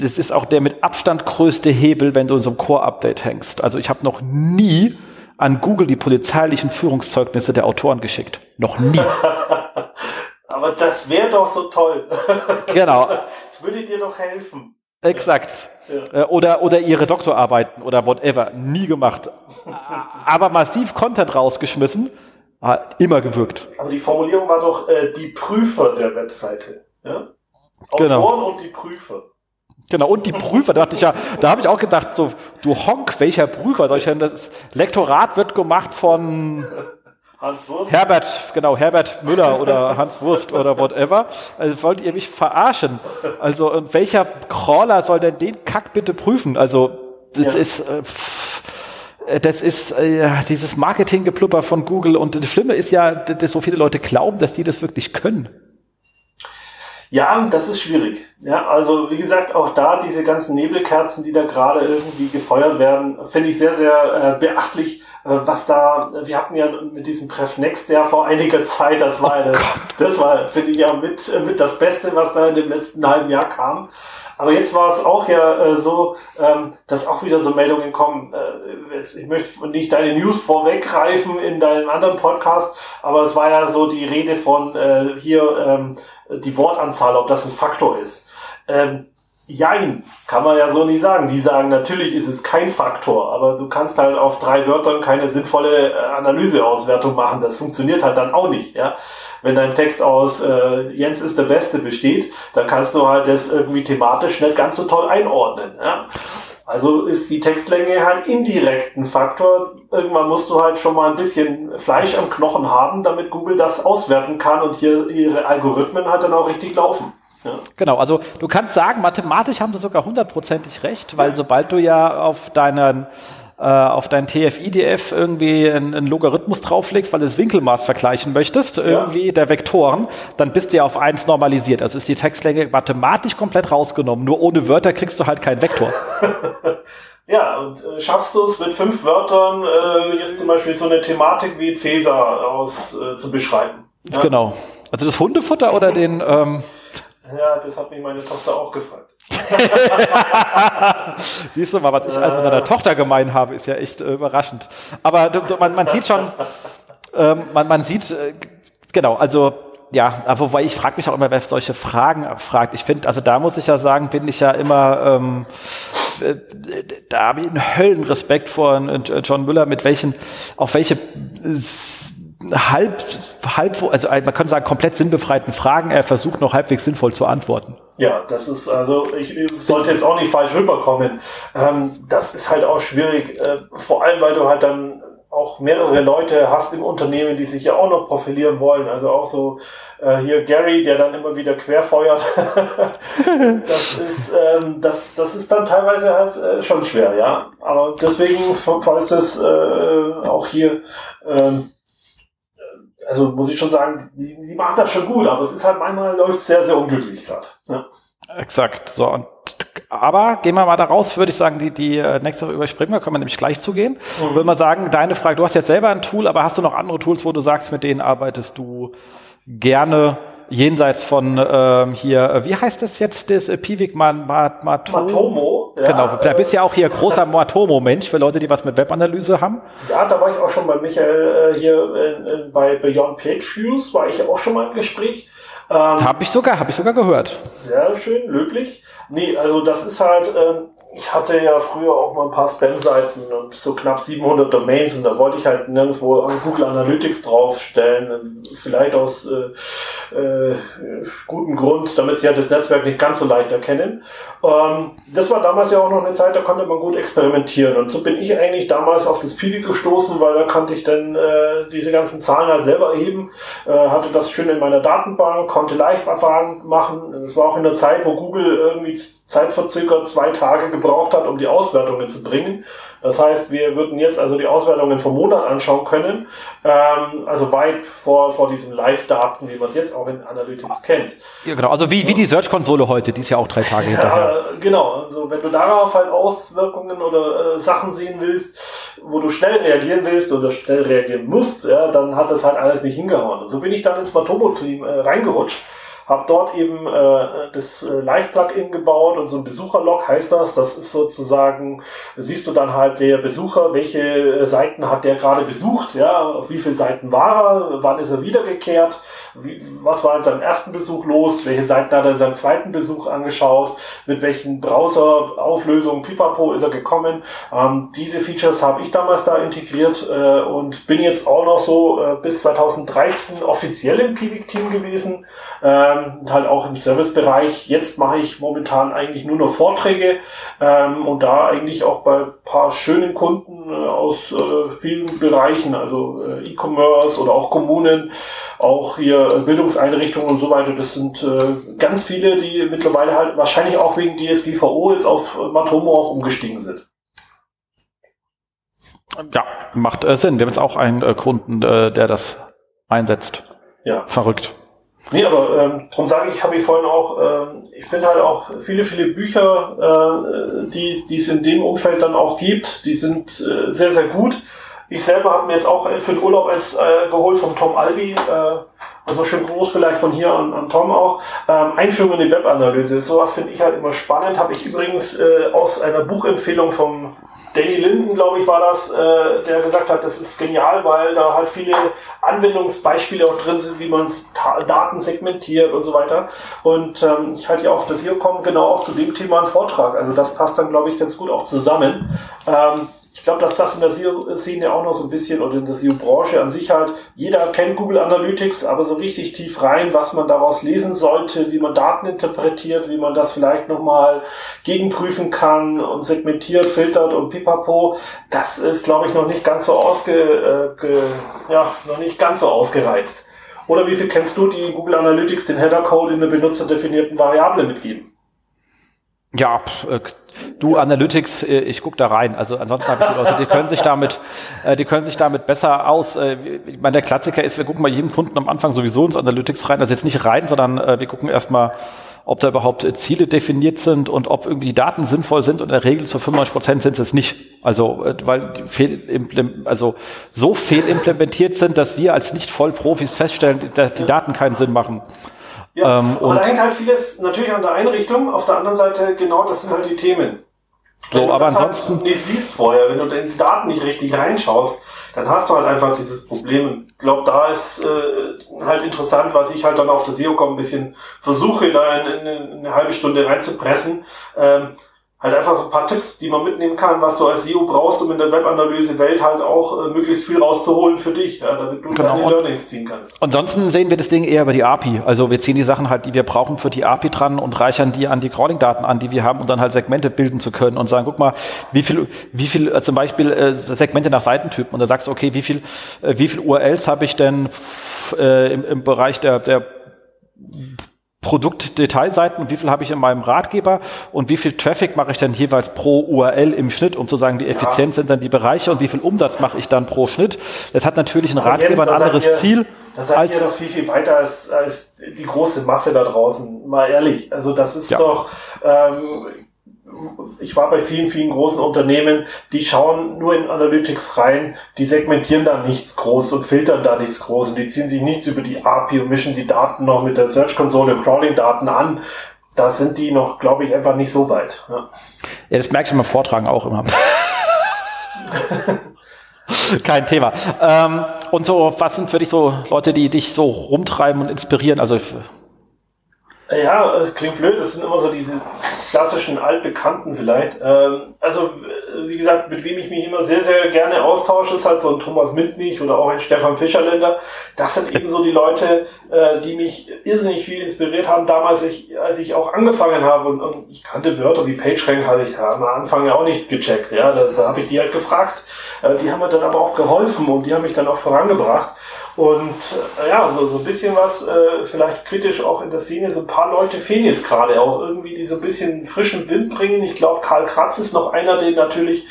das ist auch der mit Abstand größte Hebel, wenn du in so einem Core-Update hängst. Also ich habe noch nie an Google die polizeilichen Führungszeugnisse der Autoren geschickt. Noch nie. Aber das wäre doch so toll. Genau. Das würde dir doch helfen. Exakt. Ja. Äh, oder, oder ihre Doktorarbeiten oder whatever. Nie gemacht. Aber massiv Content rausgeschmissen, hat immer gewirkt. Aber die Formulierung war doch äh, die Prüfer der Webseite. Ja? Genau. Autoren genau. und die Prüfer. Genau, und die Prüfer, da dachte ich ja, da habe ich auch gedacht, so, du Honk, welcher Prüfer? Soll ich denn, das Lektorat wird gemacht von Hans Wurst. Herbert, genau, Herbert Müller oder Hans Wurst oder whatever. Also wollt ihr mich verarschen? Also, und welcher Crawler soll denn den Kack bitte prüfen? Also, das ja. ist, äh, das ist äh, dieses Marketinggeplupper von Google und das Schlimme ist ja, dass so viele Leute glauben, dass die das wirklich können. Ja, das ist schwierig. Ja, also wie gesagt, auch da diese ganzen Nebelkerzen, die da gerade irgendwie gefeuert werden, finde ich sehr, sehr äh, beachtlich, äh, was da, wir hatten ja mit diesem Pref Next ja vor einiger Zeit, das war, oh das, das war, finde ich ja mit, mit das Beste, was da in dem letzten halben Jahr kam. Aber jetzt war es auch ja äh, so, ähm, dass auch wieder so Meldungen kommen. Äh, jetzt, ich möchte nicht deine News vorweggreifen in deinem anderen Podcast, aber es war ja so die Rede von äh, hier ähm, die Wortanzahl, ob das ein Faktor ist. Ähm, Jein, kann man ja so nicht sagen. Die sagen, natürlich ist es kein Faktor, aber du kannst halt auf drei Wörtern keine sinnvolle äh, Analyseauswertung machen. Das funktioniert halt dann auch nicht. Ja? Wenn dein Text aus äh, Jens ist der Beste besteht, dann kannst du halt das irgendwie thematisch nicht ganz so toll einordnen. Ja? Also ist die Textlänge halt indirekt ein Faktor. Irgendwann musst du halt schon mal ein bisschen Fleisch am Knochen haben, damit Google das auswerten kann und hier ihre Algorithmen halt dann auch richtig laufen. Ja. Genau, also du kannst sagen, mathematisch haben sie sogar hundertprozentig recht, weil sobald du ja auf deinen äh, auf dein TF-IDF irgendwie einen, einen, Logarithmus drauflegst, weil du das Winkelmaß vergleichen möchtest, ja. irgendwie der Vektoren, dann bist du ja auf eins normalisiert. Also ist die Textlänge mathematisch komplett rausgenommen. Nur ohne Wörter kriegst du halt keinen Vektor. ja, und äh, schaffst du es mit fünf Wörtern äh, jetzt zum Beispiel so eine Thematik wie Cäsar aus äh, zu beschreiben? Ja? Genau. Also das Hundefutter oder den ähm, ja, das hat mich meine Tochter auch gefragt. Siehst du mal, was ich als mit meiner Tochter gemein habe, ist ja echt äh, überraschend. Aber man, man, sieht schon, ähm, man, man sieht, äh, genau, also ja, wobei ich frage mich auch immer, wer solche Fragen fragt. Ich finde, also da muss ich ja sagen, bin ich ja immer, ähm, äh, da habe ich einen Höllenrespekt vor John Müller, mit welchen, auf welche halb, halb, also man kann sagen, komplett sinnbefreiten Fragen er versucht noch halbwegs sinnvoll zu antworten. Ja, das ist, also ich, sollte jetzt auch nicht falsch rüberkommen. Ähm, das ist halt auch schwierig, äh, vor allem weil du halt dann auch mehrere Leute hast im Unternehmen, die sich ja auch noch profilieren wollen. Also auch so äh, hier Gary, der dann immer wieder querfeuert. das ist ähm, das das ist dann teilweise halt äh, schon schwer, ja. Aber deswegen falls das äh, auch hier ähm, also muss ich schon sagen, die, die machen das schon gut, aber es ist halt manchmal läuft sehr, sehr unglücklich gerade. Ja. Exakt. So, und, aber gehen wir mal da raus, würde ich sagen, die, die äh, nächste Woche überspringen wir, können wir nämlich gleich zugehen. Mhm. Würde mal sagen, deine Frage, du hast jetzt selber ein Tool, aber hast du noch andere Tools, wo du sagst, mit denen arbeitest du gerne jenseits von ähm, hier, äh, wie heißt das jetzt, das äh, Pivik Mat, Mat, Matomo? Ja, genau, da bist du ja auch hier großer Matomo-Mensch für Leute, die was mit Webanalyse haben. Ja, da war ich auch schon bei Michael äh, hier äh, bei Beyond Page Views, war ich auch schon mal im Gespräch. Ähm, habe ich sogar, habe ich sogar gehört. Sehr schön, löblich. Nee, also das ist halt, ähm, ich hatte ja früher auch mal ein paar Spam-Seiten und so knapp 700 Domains und da wollte ich halt nirgendwo Google Analytics draufstellen, vielleicht aus äh, äh, gutem Grund, damit sie halt das Netzwerk nicht ganz so leicht erkennen. Ähm, das war damals ja auch noch eine Zeit, da konnte man gut experimentieren und so bin ich eigentlich damals auf das Pivi gestoßen, weil da konnte ich dann äh, diese ganzen Zahlen halt selber erheben, äh, hatte das schön in meiner Datenbank, konnte Live-Verfahren machen. Es war auch in der Zeit, wo Google irgendwie zeitverzögert zwei Tage gebraucht hat, um die Auswertungen zu bringen. Das heißt, wir würden jetzt also die Auswertungen vom Monat anschauen können, ähm, also weit vor, vor diesen Live-Daten, wie man es jetzt auch in Analytics kennt. Ja, genau. Also wie, wie die Search-Konsole heute, die ist ja auch drei Tage hinterher. Ja, genau. Also wenn du darauf halt Auswirkungen oder äh, Sachen sehen willst, wo du schnell reagieren willst oder schnell reagieren musst, ja, dann hat das halt alles nicht hingehauen. Und so bin ich dann ins Matomo-Team äh, reingerutscht habe dort eben äh, das äh, Live-Plugin gebaut und so ein Besucherlog heißt das. Das ist sozusagen, siehst du dann halt der Besucher, welche äh, Seiten hat der gerade besucht, ja, auf wie viele Seiten war er, wann ist er wiedergekehrt, wie, was war in seinem ersten Besuch los, welche Seiten hat er in seinem zweiten Besuch angeschaut, mit welchen Browser-Auflösungen, pipapo ist er gekommen. Ähm, diese Features habe ich damals da integriert äh, und bin jetzt auch noch so äh, bis 2013 offiziell im Pivik-Team gewesen. Äh, ähm, halt auch im Servicebereich. Jetzt mache ich momentan eigentlich nur noch Vorträge ähm, und da eigentlich auch bei paar schönen Kunden äh, aus äh, vielen Bereichen, also äh, E-Commerce oder auch Kommunen, auch hier Bildungseinrichtungen und so weiter. Das sind äh, ganz viele, die mittlerweile halt wahrscheinlich auch wegen DSGVO jetzt auf Matomo auch umgestiegen sind. Ja, macht äh, Sinn. Wir haben jetzt auch einen äh, Kunden, der das einsetzt. Ja. Verrückt. Nee, aber ähm, darum sage ich, habe ich vorhin auch, ähm, ich finde halt auch viele, viele Bücher, äh, die, die es in dem Umfeld dann auch gibt, die sind äh, sehr, sehr gut. Ich selber habe mir jetzt auch für den Urlaub eins äh, geholt vom Tom Albi, äh, also schön groß vielleicht von hier an, an Tom auch. Ähm, Einführung in die Webanalyse. Sowas finde ich halt immer spannend. Habe ich übrigens äh, aus einer Buchempfehlung vom Danny Linden, glaube ich, war das, äh, der gesagt hat, das ist genial, weil da halt viele Anwendungsbeispiele auch drin sind, wie man Daten segmentiert und so weiter. Und ähm, ich halte ja auf das hier kommen genau auch zu dem Thema einen Vortrag. Also das passt dann, glaube ich, ganz gut auch zusammen. Ähm, ich glaube, dass das in der SEO-Szene auch noch so ein bisschen oder in der SEO-Branche an sich halt, jeder kennt Google Analytics, aber so richtig tief rein, was man daraus lesen sollte, wie man Daten interpretiert, wie man das vielleicht nochmal gegenprüfen kann und segmentiert, filtert und pipapo, das ist, glaube ich, noch nicht ganz so ausge, äh, ja, noch nicht ganz so ausgereizt. Oder wie viel kennst du, die Google Analytics den Header-Code in einer benutzerdefinierten Variable mitgeben? Ja, äh, du Analytics, äh, ich guck da rein. Also ansonsten habe ich die Leute, die können sich damit, äh, die können sich damit besser aus. Ich meine, der Klassiker ist, wir gucken mal jedem Kunden am Anfang sowieso ins Analytics rein. Also jetzt nicht rein, sondern wir gucken erstmal, ob da überhaupt Ziele definiert sind und ob irgendwie die Daten sinnvoll sind. Und in der Regel zu 95 Prozent sind es nicht. Also weil fehl also so fehlimplementiert sind, dass wir als nicht Vollprofis feststellen, dass die Daten keinen Sinn machen. Ja, ähm, aber da hängt halt vieles natürlich an der Einrichtung, auf der anderen Seite genau, das sind halt die Themen. So, aber ansonsten. Halt nicht siehst vorher, wenn du in die Daten nicht richtig reinschaust, dann hast du halt einfach dieses Problem. Ich glaube, da ist äh, halt interessant, was ich halt dann auf der SEO-Com ein bisschen versuche, da in, in, in eine halbe Stunde reinzupressen. Ähm, halt einfach so ein paar Tipps, die man mitnehmen kann, was du als SEO brauchst, um in der Webanalyse-Welt halt auch äh, möglichst viel rauszuholen für dich, ja, damit du genau. deine Learnings ziehen kannst. Ansonsten sehen wir das Ding eher über die API. Also wir ziehen die Sachen halt, die wir brauchen für die API dran und reichern die an die Crawling-Daten an, die wir haben, um dann halt Segmente bilden zu können und sagen, guck mal, wie viel, wie viel äh, zum Beispiel äh, Segmente nach Seitentypen und da sagst du, okay, wie viel, äh, wie viel URLs habe ich denn äh, im, im Bereich der, der Produktdetailseiten und wie viel habe ich in meinem Ratgeber und wie viel Traffic mache ich dann jeweils pro URL im Schnitt, um zu sagen, wie effizient ja. sind dann die Bereiche und wie viel Umsatz mache ich dann pro Schnitt. Das hat natürlich ein Ratgeber ein anderes ihr, Ziel. Da seid als, ihr doch viel, viel weiter als, als die große Masse da draußen, mal ehrlich. Also das ist ja. doch, ähm, ich war bei vielen, vielen großen Unternehmen, die schauen nur in Analytics rein, die segmentieren da nichts groß und filtern da nichts groß und die ziehen sich nichts über die API und mischen die Daten noch mit der Search Console und Crawling-Daten an. Da sind die noch, glaube ich, einfach nicht so weit. Ja, ja das merkst du beim Vortragen auch immer. Kein Thema. Ähm, und so, was sind für dich so Leute, die dich so rumtreiben und inspirieren? Also ja, klingt blöd, das sind immer so diese klassischen Altbekannten vielleicht. Ähm, also, wie gesagt, mit wem ich mich immer sehr, sehr gerne austausche, ist halt so ein Thomas Mintlich oder auch ein Stefan Fischerländer. Das sind eben so die Leute, äh, die mich irrsinnig viel inspiriert haben, damals, als ich auch angefangen habe. Und, ich kannte Wörter wie PageRank, habe ich am Anfang ja auch nicht gecheckt. Ja, da, da habe ich die halt gefragt. Äh, die haben mir dann aber auch geholfen und die haben mich dann auch vorangebracht. Und äh, ja, so, so ein bisschen was, äh, vielleicht kritisch auch in der Szene, so ein paar Leute fehlen jetzt gerade auch irgendwie, die so ein bisschen frischen Wind bringen. Ich glaube, Karl Kratz ist noch einer, den natürlich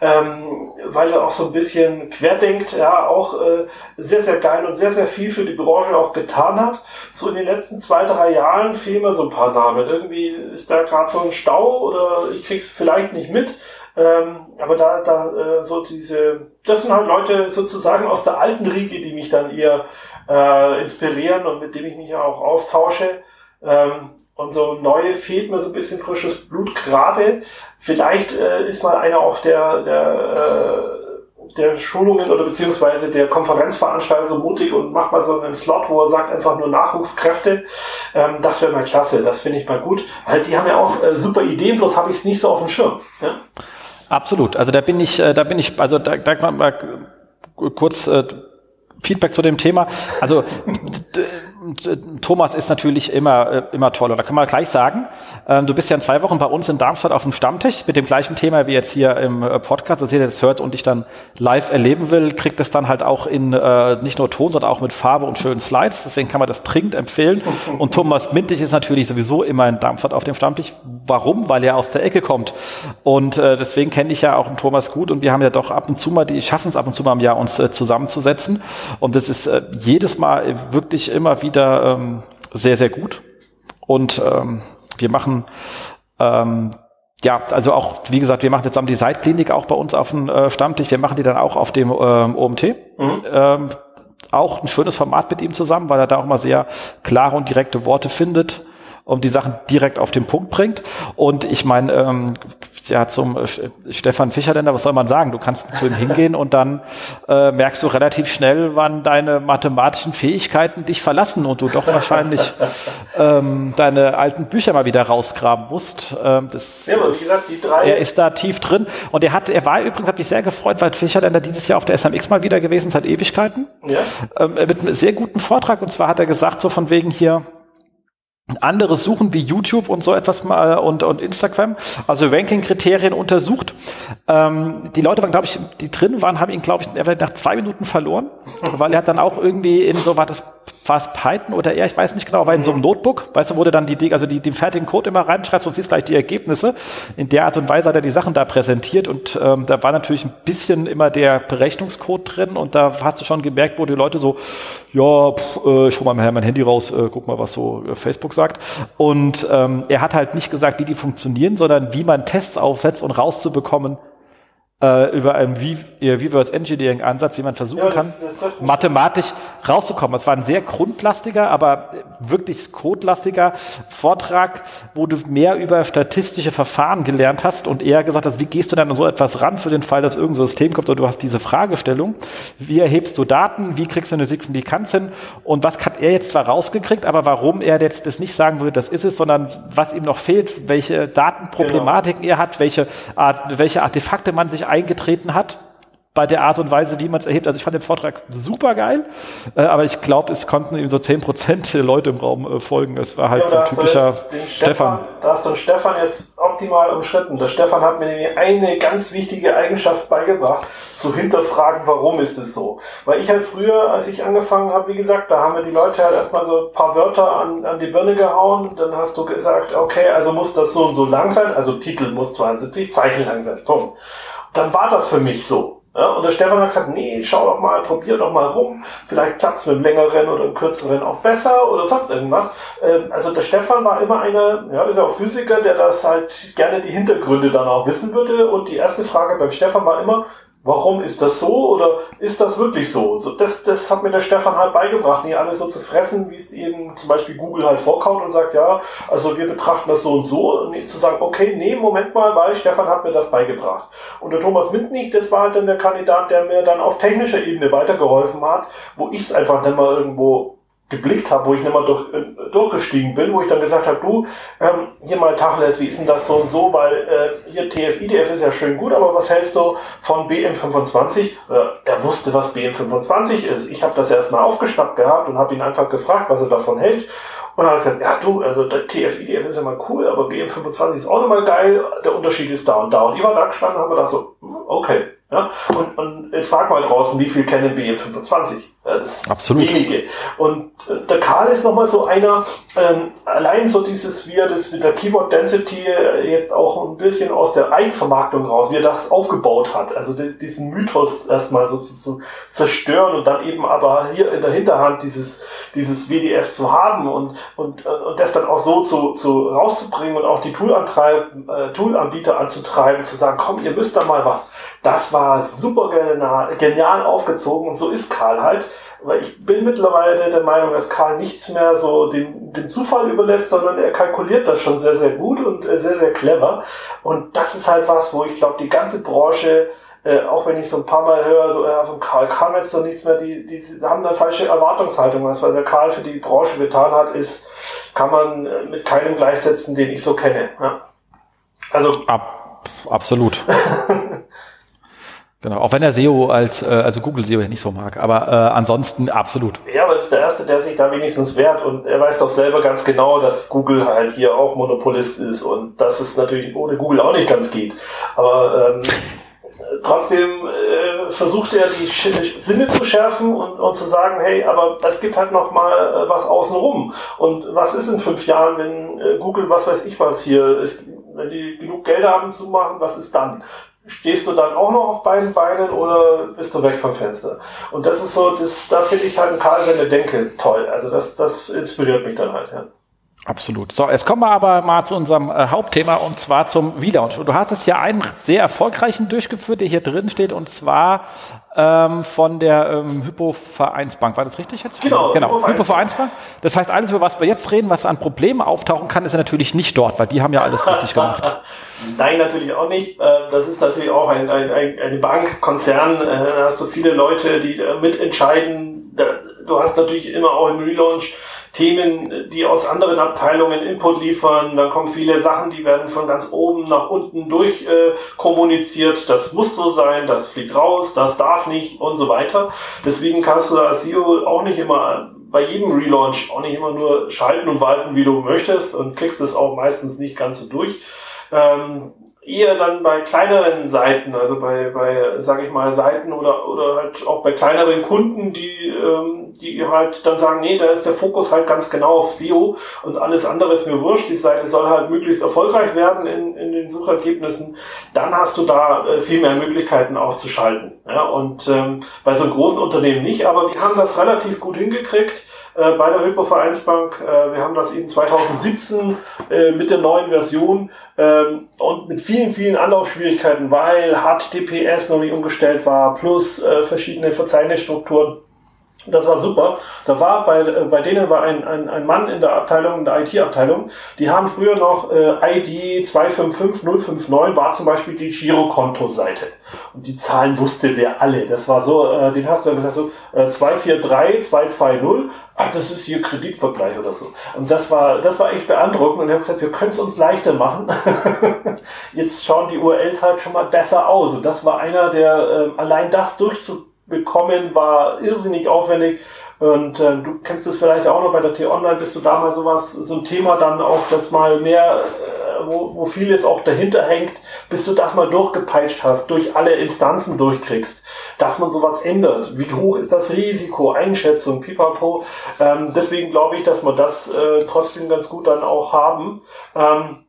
ähm, weil er auch so ein bisschen querdenkt, ja, auch äh, sehr, sehr geil und sehr, sehr viel für die Branche auch getan hat. So in den letzten zwei, drei Jahren fehlen mir so ein paar Namen. Irgendwie ist da gerade so ein Stau oder ich krieg's vielleicht nicht mit. Ähm, aber da, da äh, so diese, das sind halt Leute sozusagen aus der alten Riege, die mich dann eher äh, inspirieren und mit denen ich mich auch austausche. Ähm, und so neue fehlt mir so ein bisschen frisches Blut gerade. Vielleicht äh, ist mal einer auch der, der, äh, der Schulungen oder beziehungsweise der Konferenzveranstalter so mutig und macht mal so einen Slot, wo er sagt einfach nur Nachwuchskräfte. Ähm, das wäre mal klasse, das finde ich mal gut. Halt, die haben ja auch äh, super Ideen, bloß habe ich es nicht so auf dem Schirm. Ja? Absolut. Also da bin ich, äh, da bin ich, also da, da mal kurz äh, Feedback zu dem Thema. Also Thomas ist natürlich immer, äh, immer toll. Und da kann man gleich sagen, ähm, du bist ja in zwei Wochen bei uns in Darmstadt auf dem Stammtisch mit dem gleichen Thema wie jetzt hier im äh, Podcast. Dass jeder das hört und dich dann live erleben will, kriegt das dann halt auch in äh, nicht nur Ton, sondern auch mit Farbe und schönen Slides. Deswegen kann man das dringend empfehlen. Und Thomas Mintig ist natürlich sowieso immer in Darmstadt auf dem Stammtisch. Warum? Weil er aus der Ecke kommt. Und deswegen kenne ich ja auch den Thomas gut und wir haben ja doch ab und zu mal, die schaffen es ab und zu mal im Jahr, uns zusammenzusetzen. Und das ist jedes Mal wirklich immer wieder ähm, sehr, sehr gut. Und ähm, wir machen ähm, ja, also auch, wie gesagt, wir machen jetzt am die Seitklinik auch bei uns auf dem äh, Stammtisch. Wir machen die dann auch auf dem ähm, OMT. Mhm. Ähm, auch ein schönes Format mit ihm zusammen, weil er da auch mal sehr klare und direkte Worte findet und die Sachen direkt auf den Punkt bringt. Und ich meine, ähm, ja, zum äh, Stefan Fischerländer, was soll man sagen? Du kannst zu ihm hingehen und dann äh, merkst du relativ schnell, wann deine mathematischen Fähigkeiten dich verlassen und du doch wahrscheinlich ähm, deine alten Bücher mal wieder rausgraben musst. Ähm, das ja, aber wie gesagt, die drei er ist da tief drin. Und er hat, er war übrigens, hat mich sehr gefreut, weil Fischerländer dieses Jahr auf der SMX mal wieder gewesen seit Ewigkeiten. Ja. Ähm, mit einem sehr guten Vortrag. Und zwar hat er gesagt, so von wegen hier, andere suchen wie YouTube und so etwas mal und, und Instagram, also Ranking-Kriterien untersucht. Ähm, die Leute waren, glaube ich, die drin waren, haben ihn, glaube ich, nach zwei Minuten verloren, weil er hat dann auch irgendwie in so war das fast Python oder eher, ich weiß nicht genau, war in so einem Notebook, weißt du, wo du dann die, also die, den fertigen Code immer reinschreibst und siehst gleich die Ergebnisse. In der Art und Weise hat er die Sachen da präsentiert und ähm, da war natürlich ein bisschen immer der Berechnungscode drin und da hast du schon gemerkt, wo die Leute so, ja, pff, äh, ich hol mal mein Handy raus, äh, guck mal, was so äh, Facebook sagt. Und ähm, er hat halt nicht gesagt, wie die funktionieren, sondern wie man Tests aufsetzt und rauszubekommen, äh, über einen Reverse Engineering Ansatz, wie man versuchen ja, das, kann, das mathematisch rauszukommen. Es war ein sehr grundlastiger, aber wirklich codelastiger Vortrag, wo du mehr über statistische Verfahren gelernt hast und eher gesagt hast, wie gehst du dann an so etwas ran für den Fall, dass irgendein System kommt oder du hast diese Fragestellung. Wie erhebst du Daten? Wie kriegst du eine Signifikanz hin? Und was hat er jetzt zwar rausgekriegt, aber warum er jetzt das nicht sagen würde, das ist es, sondern was ihm noch fehlt, welche Datenproblematiken genau. er hat, welche Art, welche Artefakte man sich eingetreten hat bei der Art und Weise, wie man es erhebt. Also ich fand den Vortrag super geil, äh, aber ich glaube, es konnten eben so zehn Prozent der Leute im Raum äh, folgen. Es war halt ja, so ein typischer Stefan, Stefan. Da hast du den Stefan jetzt optimal umschritten. Der Stefan hat mir nämlich eine ganz wichtige Eigenschaft beigebracht, zu hinterfragen, warum ist es so. Weil ich halt früher, als ich angefangen habe, wie gesagt, da haben wir die Leute halt erstmal so ein paar Wörter an, an die Birne gehauen. Dann hast du gesagt, okay, also muss das so und so lang sein. Also Titel muss 72 Zeichen lang sein. Punkt dann war das für mich so. Ja, und der Stefan hat gesagt, nee, schau doch mal, probier doch mal rum. Vielleicht klappt's mit einem längeren oder einem kürzeren auch besser oder sonst irgendwas. Ähm, also der Stefan war immer einer, ja, ist ja auch Physiker, der das halt gerne die Hintergründe dann auch wissen würde. Und die erste Frage beim Stefan war immer, warum ist das so oder ist das wirklich so? so das, das hat mir der Stefan halt beigebracht, nicht alles so zu fressen, wie es eben zum Beispiel Google halt vorkaut und sagt, ja, also wir betrachten das so und so, und zu sagen, okay, nee, Moment mal, weil Stefan hat mir das beigebracht. Und der Thomas Mintnich, das war halt dann der Kandidat, der mir dann auf technischer Ebene weitergeholfen hat, wo ich es einfach dann mal irgendwo geblickt habe, wo ich nicht mal durch, äh, durchgestiegen bin, wo ich dann gesagt habe, du, ähm, hier mal Tacheles, wie ist denn das so und so, weil äh, hier TF-IDF ist ja schön gut, aber was hältst du von BM25? Äh, er wusste, was BM25 ist. Ich habe das erst mal aufgeschnappt gehabt und habe ihn einfach gefragt, was er davon hält. Und dann hat er gesagt, ja du, also der TF-IDF ist ja mal cool, aber BM25 ist auch nochmal geil, der Unterschied ist da und da. Und ich war da gestanden und habe gedacht so, hm, okay. Ja? Und, und jetzt frag mal draußen, wie viel kennen BM25? Ja, das Absolut. wenige. Und äh, der Karl ist nochmal so einer, ähm, allein so dieses, wie er das mit der Keyboard Density äh, jetzt auch ein bisschen aus der Eigenvermarktung raus, wie er das aufgebaut hat. Also diesen Mythos erstmal so zu, zu, zerstören und dann eben aber hier in der Hinterhand dieses, dieses WDF zu haben und, und, äh, und das dann auch so zu, zu rauszubringen und auch die Toolanbieter äh, Toolanbieter anzutreiben, zu sagen, komm, ihr müsst da mal was. Das war super genial, genial aufgezogen und so ist Karl halt weil ich bin mittlerweile der Meinung, dass Karl nichts mehr so dem, dem Zufall überlässt, sondern er kalkuliert das schon sehr, sehr gut und äh, sehr, sehr clever. Und das ist halt was, wo ich glaube, die ganze Branche, äh, auch wenn ich so ein paar Mal höre, so äh, von Karl kam jetzt doch nichts mehr, die, die haben eine falsche Erwartungshaltung. Was der Karl für die Branche getan hat, ist, kann man äh, mit keinem gleichsetzen, den ich so kenne. Ja. Also Ab, absolut. Genau, auch wenn er SEO als, äh, also Google SEO ja nicht so mag, aber äh, ansonsten absolut. Ja, aber das ist der Erste, der sich da wenigstens wehrt und er weiß doch selber ganz genau, dass Google halt hier auch Monopolist ist und dass es natürlich ohne Google auch nicht ganz geht. Aber ähm, trotzdem äh, versucht er die Sinne zu schärfen und, und zu sagen, hey, aber es gibt halt noch mal äh, was außenrum. Und was ist in fünf Jahren, wenn äh, Google, was weiß ich was hier, ist, wenn die genug Geld haben zu machen, was ist dann? Stehst du dann auch noch auf beiden Beinen oder bist du weg vom Fenster? Und das ist so, das, da finde ich halt Karl seine Denke toll. Also das, das inspiriert mich dann halt, ja. Absolut. So, jetzt kommen wir aber mal zu unserem äh, Hauptthema und zwar zum V-Launch. Du hattest ja einen sehr erfolgreichen durchgeführt, der hier drin steht und zwar ähm, von der ähm, Hypo-Vereinsbank. War das richtig jetzt? Genau, genau. Hypo-Vereinsbank. Das heißt, alles, über was wir jetzt reden, was an Problemen auftauchen kann, ist ja natürlich nicht dort, weil die haben ja alles richtig gemacht. Nein, natürlich auch nicht. Äh, das ist natürlich auch ein, ein, ein, Bankkonzern. Äh, da hast du viele Leute, die äh, mitentscheiden. Du hast natürlich immer auch im Relaunch Themen, die aus anderen Abteilungen Input liefern. Dann kommen viele Sachen, die werden von ganz oben nach unten durch äh, kommuniziert. Das muss so sein, das fliegt raus, das darf nicht und so weiter. Deswegen kannst du als CEO auch nicht immer bei jedem Relaunch auch nicht immer nur schalten und walten, wie du möchtest und kriegst es auch meistens nicht ganz so durch. Ähm, eher dann bei kleineren Seiten, also bei, bei sage ich mal, Seiten oder, oder halt auch bei kleineren Kunden, die, ähm, die halt dann sagen, nee, da ist der Fokus halt ganz genau auf SEO und alles andere ist mir wurscht, die Seite soll halt möglichst erfolgreich werden in, in den Suchergebnissen, dann hast du da äh, viel mehr Möglichkeiten auch zu schalten. Ja? Und ähm, bei so einem großen Unternehmen nicht, aber wir haben das relativ gut hingekriegt äh, bei der Hypo-Vereinsbank. Äh, wir haben das eben 2017 äh, mit der neuen Version ähm, und mit vielen, vielen Anlaufschwierigkeiten, weil HTTPS noch nicht umgestellt war, plus äh, verschiedene Verzeichnisstrukturen das war super. Da war bei, äh, bei denen war ein, ein, ein Mann in der Abteilung, in der IT-Abteilung, die haben früher noch äh, ID 255059 war zum Beispiel die Girokonto-Seite. Und die Zahlen wusste der alle. Das war so, äh, den hast du ja gesagt, so äh, 243, 220, ach, das ist hier Kreditvergleich oder so. Und das war, das war echt beeindruckend. Und ich habe gesagt, wir können es uns leichter machen. Jetzt schauen die URLs halt schon mal besser aus. Und das war einer, der äh, allein das durchzu bekommen, war irrsinnig aufwendig. Und äh, du kennst es vielleicht auch noch bei der T-Online, bist du da mal sowas, so ein Thema dann auch, das mal mehr, äh, wo, wo vieles auch dahinter hängt, bis du das mal durchgepeitscht hast, durch alle Instanzen durchkriegst, dass man sowas ändert. Wie hoch ist das Risiko, Einschätzung, pipapo. Ähm, deswegen glaube ich, dass wir das äh, trotzdem ganz gut dann auch haben. Ähm,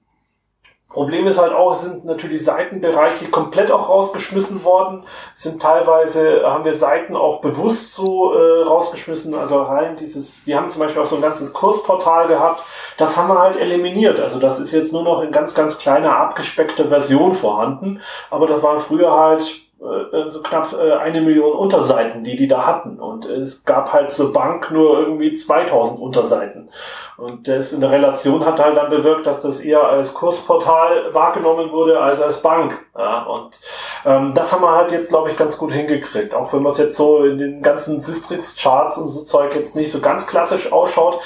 Problem ist halt auch, es sind natürlich Seitenbereiche komplett auch rausgeschmissen worden. Es sind teilweise, haben wir Seiten auch bewusst so äh, rausgeschmissen, also rein dieses, die haben zum Beispiel auch so ein ganzes Kursportal gehabt, das haben wir halt eliminiert. Also das ist jetzt nur noch in ganz, ganz kleiner, abgespeckter Version vorhanden. Aber das waren früher halt so knapp äh, eine Million Unterseiten, die die da hatten. Und es gab halt zur Bank nur irgendwie 2000 Unterseiten. Und das in der Relation hat halt dann bewirkt, dass das eher als Kursportal wahrgenommen wurde als als Bank. Ja, und ähm, das haben wir halt jetzt, glaube ich, ganz gut hingekriegt. Auch wenn man es jetzt so in den ganzen Sistrix-Charts und so Zeug jetzt nicht so ganz klassisch ausschaut,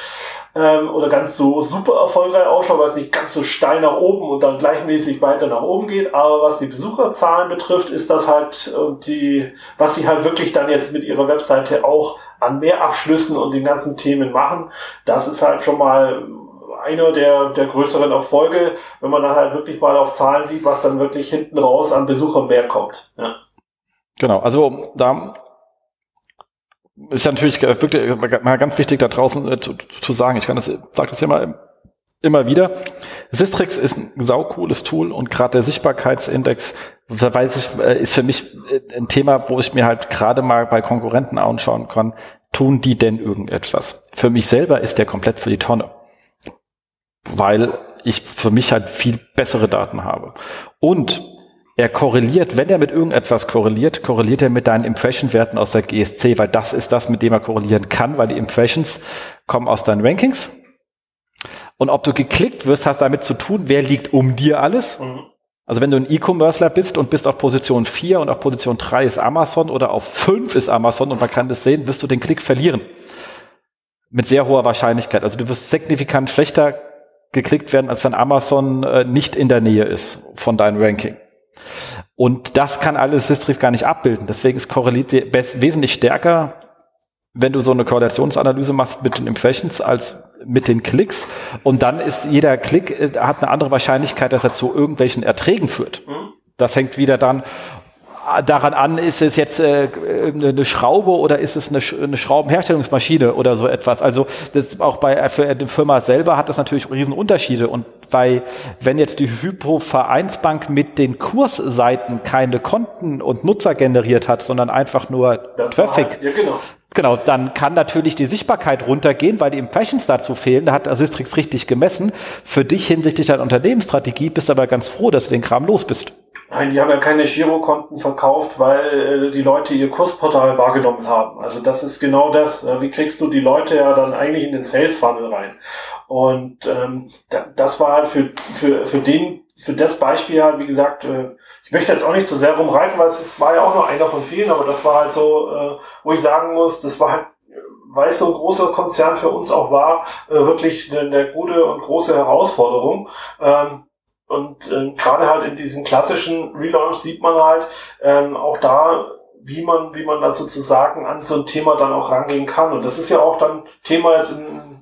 ähm, oder ganz so super erfolgreich ausschaut, weil es nicht ganz so steil nach oben und dann gleichmäßig weiter nach oben geht. Aber was die Besucherzahlen betrifft, ist das halt äh, die, was sie halt wirklich dann jetzt mit ihrer Webseite auch an mehr Abschlüssen und den ganzen Themen machen. Das ist halt schon mal einer der, der größeren Erfolge, wenn man dann halt wirklich mal auf Zahlen sieht, was dann wirklich hinten raus an Besuchern mehr kommt. Ja. Genau, also da ist ja natürlich wirklich mal ganz wichtig da draußen äh, zu, zu, sagen. Ich kann das, sage das immer, immer wieder. Sistrix ist ein saucooles Tool und gerade der Sichtbarkeitsindex, da weiß ich, äh, ist für mich äh, ein Thema, wo ich mir halt gerade mal bei Konkurrenten anschauen kann, tun die denn irgendetwas? Für mich selber ist der komplett für die Tonne. Weil ich für mich halt viel bessere Daten habe. Und er korreliert, wenn er mit irgendetwas korreliert, korreliert er mit deinen Impression-Werten aus der GSC, weil das ist das, mit dem er korrelieren kann, weil die Impressions kommen aus deinen Rankings. Und ob du geklickt wirst, hast damit zu tun, wer liegt um dir alles. Mhm. Also wenn du ein E-Commercer bist und bist auf Position 4 und auf Position 3 ist Amazon oder auf 5 ist Amazon und man kann das sehen, wirst du den Klick verlieren. Mit sehr hoher Wahrscheinlichkeit. Also du wirst signifikant schlechter geklickt werden, als wenn Amazon äh, nicht in der Nähe ist von deinem Ranking. Und das kann alles Systrix gar nicht abbilden. Deswegen ist korreliert wesentlich stärker, wenn du so eine Korrelationsanalyse machst mit den Impressions als mit den Klicks. Und dann ist jeder Klick äh, hat eine andere Wahrscheinlichkeit, dass er zu irgendwelchen Erträgen führt. Mhm. Das hängt wieder dann daran an, ist es jetzt äh, eine Schraube oder ist es eine, eine Schraubenherstellungsmaschine oder so etwas. Also das auch bei für eine Firma selber hat das natürlich Riesenunterschiede. Und bei wenn jetzt die Hypo-Vereinsbank mit den Kursseiten keine Konten und Nutzer generiert hat, sondern einfach nur das Traffic, halt, ja, genau. Genau, dann kann natürlich die Sichtbarkeit runtergehen, weil die Impressions dazu fehlen. Da hat Assistrix richtig gemessen. Für dich hinsichtlich deiner Unternehmensstrategie bist du aber ganz froh, dass du den Kram los bist. Nein, die haben ja keine Girokonten verkauft, weil äh, die Leute ihr Kursportal wahrgenommen haben. Also das ist genau das. Äh, wie kriegst du die Leute ja dann eigentlich in den Sales Funnel rein? Und ähm, das war halt für, für, für den, für das Beispiel halt, wie gesagt, äh, ich möchte jetzt auch nicht zu so sehr rumreiten, weil es war ja auch nur einer von vielen, aber das war halt so, äh, wo ich sagen muss, das war halt weil es so ein großer Konzern für uns auch war, äh, wirklich eine, eine gute und große Herausforderung. Ähm, und gerade halt in diesem klassischen Relaunch sieht man halt ähm, auch da, wie man, wie man da sozusagen an so ein Thema dann auch rangehen kann. Und das ist ja auch dann Thema jetzt in,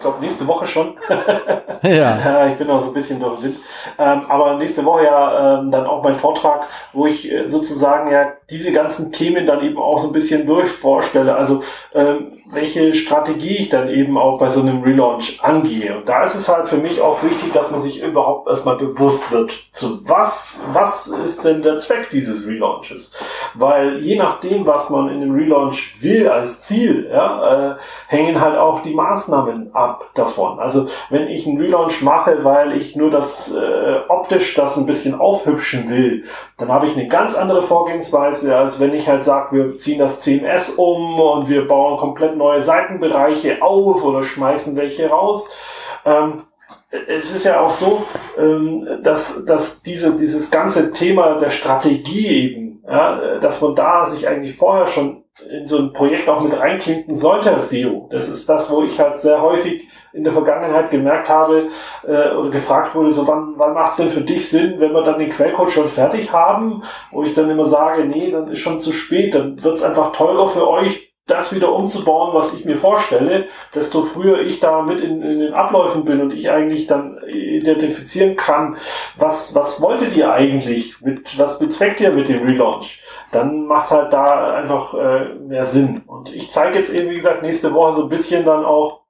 glaube, nächste Woche schon. ja. ich bin auch so ein bisschen durch den Wind. Ähm, aber nächste Woche ja ähm, dann auch mein Vortrag, wo ich äh, sozusagen ja diese ganzen Themen dann eben auch so ein bisschen durchvorstelle. Also ähm, welche Strategie ich dann eben auch bei so einem Relaunch angehe. Und da ist es halt für mich auch wichtig, dass man sich überhaupt erstmal bewusst wird, zu was, was ist denn der Zweck dieses Relaunches? Weil je nachdem, was man in einem Relaunch will als Ziel, ja, äh, hängen halt auch die Maßnahmen ab davon. Also wenn ich einen Relaunch mache, weil ich nur das äh, optisch das ein bisschen aufhübschen will, dann habe ich eine ganz andere Vorgehensweise, als wenn ich halt sage, wir ziehen das CMS um und wir bauen komplett neue Seitenbereiche auf oder schmeißen welche raus. Ähm, es ist ja auch so, ähm, dass, dass diese, dieses ganze Thema der Strategie eben, ja, dass man da sich eigentlich vorher schon in so ein Projekt auch mit reinklinken sollte als SEO. Das ist das, wo ich halt sehr häufig in der Vergangenheit gemerkt habe äh, oder gefragt wurde, so wann, wann macht es denn für dich Sinn, wenn wir dann den Quellcode schon fertig haben, wo ich dann immer sage, nee, dann ist schon zu spät, dann wird es einfach teurer für euch, das wieder umzubauen, was ich mir vorstelle, desto früher ich da mit in, in, den Abläufen bin und ich eigentlich dann identifizieren kann, was, was wolltet ihr eigentlich, mit, was bezweckt ihr mit dem Relaunch, dann macht halt da einfach äh, mehr Sinn. Und ich zeige jetzt eben, wie gesagt, nächste Woche so ein bisschen dann auch,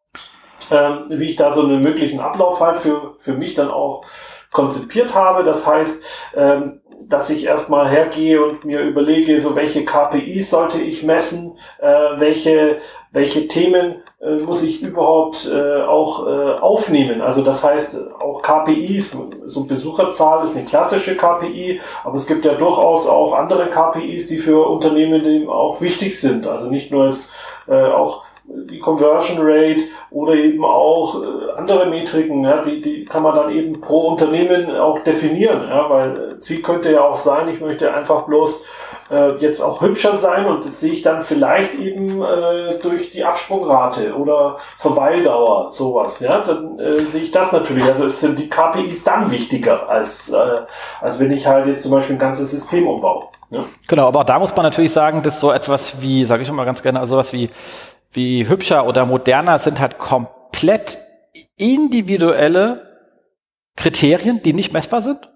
ähm, wie ich da so einen möglichen Ablauf halt für, für mich dann auch konzipiert habe. Das heißt, ähm, dass ich erstmal hergehe und mir überlege, so welche KPIs sollte ich messen, äh, welche, welche Themen muss ich überhaupt äh, auch äh, aufnehmen. Also das heißt, auch KPIs, so Besucherzahl ist eine klassische KPI, aber es gibt ja durchaus auch andere KPIs, die für Unternehmen eben auch wichtig sind. Also nicht nur als, äh, auch die Conversion Rate oder eben auch äh, andere Metriken, ja, die, die kann man dann eben pro Unternehmen auch definieren, ja, weil Ziel könnte ja auch sein, ich möchte einfach bloß äh, jetzt auch hübscher sein und das sehe ich dann vielleicht eben äh, durch die Absprungrate oder Verweildauer, sowas, ja, dann äh, sehe ich das natürlich. Also es sind die KPIs dann wichtiger, als, äh, als wenn ich halt jetzt zum Beispiel ein ganzes System umbaue. Ja. Genau, aber da muss man natürlich sagen, dass so etwas wie, sage ich mal ganz gerne, also was wie wie hübscher oder moderner sind halt komplett individuelle Kriterien, die nicht messbar sind.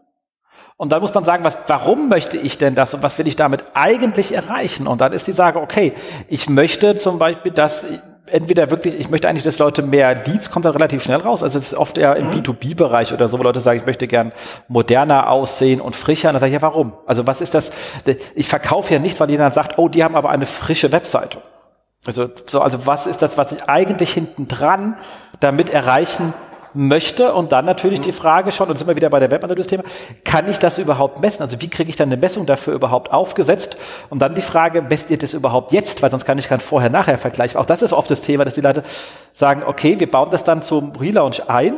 Und dann muss man sagen, was, warum möchte ich denn das und was will ich damit eigentlich erreichen? Und dann ist die Sage, okay, ich möchte zum Beispiel, dass entweder wirklich, ich möchte eigentlich, dass Leute mehr Leads kommt dann relativ schnell raus. Also es ist oft eher im mhm. B2B-Bereich oder so, wo Leute sagen, ich möchte gern moderner aussehen und frischer. Und dann sage ich, ja, warum? Also was ist das? Ich verkaufe ja nichts, weil jemand sagt, oh, die haben aber eine frische Webseite. Also, so, also was ist das, was ich eigentlich hinten dran damit erreichen möchte? Und dann natürlich die Frage schon, und sind wir wieder bei der Webanalyse-Thema, kann ich das überhaupt messen? Also wie kriege ich dann eine Messung dafür überhaupt aufgesetzt? Und dann die Frage, messt ihr das überhaupt jetzt? Weil sonst kann ich keinen Vorher-Nachher-Vergleich. Auch das ist oft das Thema, dass die Leute sagen, okay, wir bauen das dann zum Relaunch ein.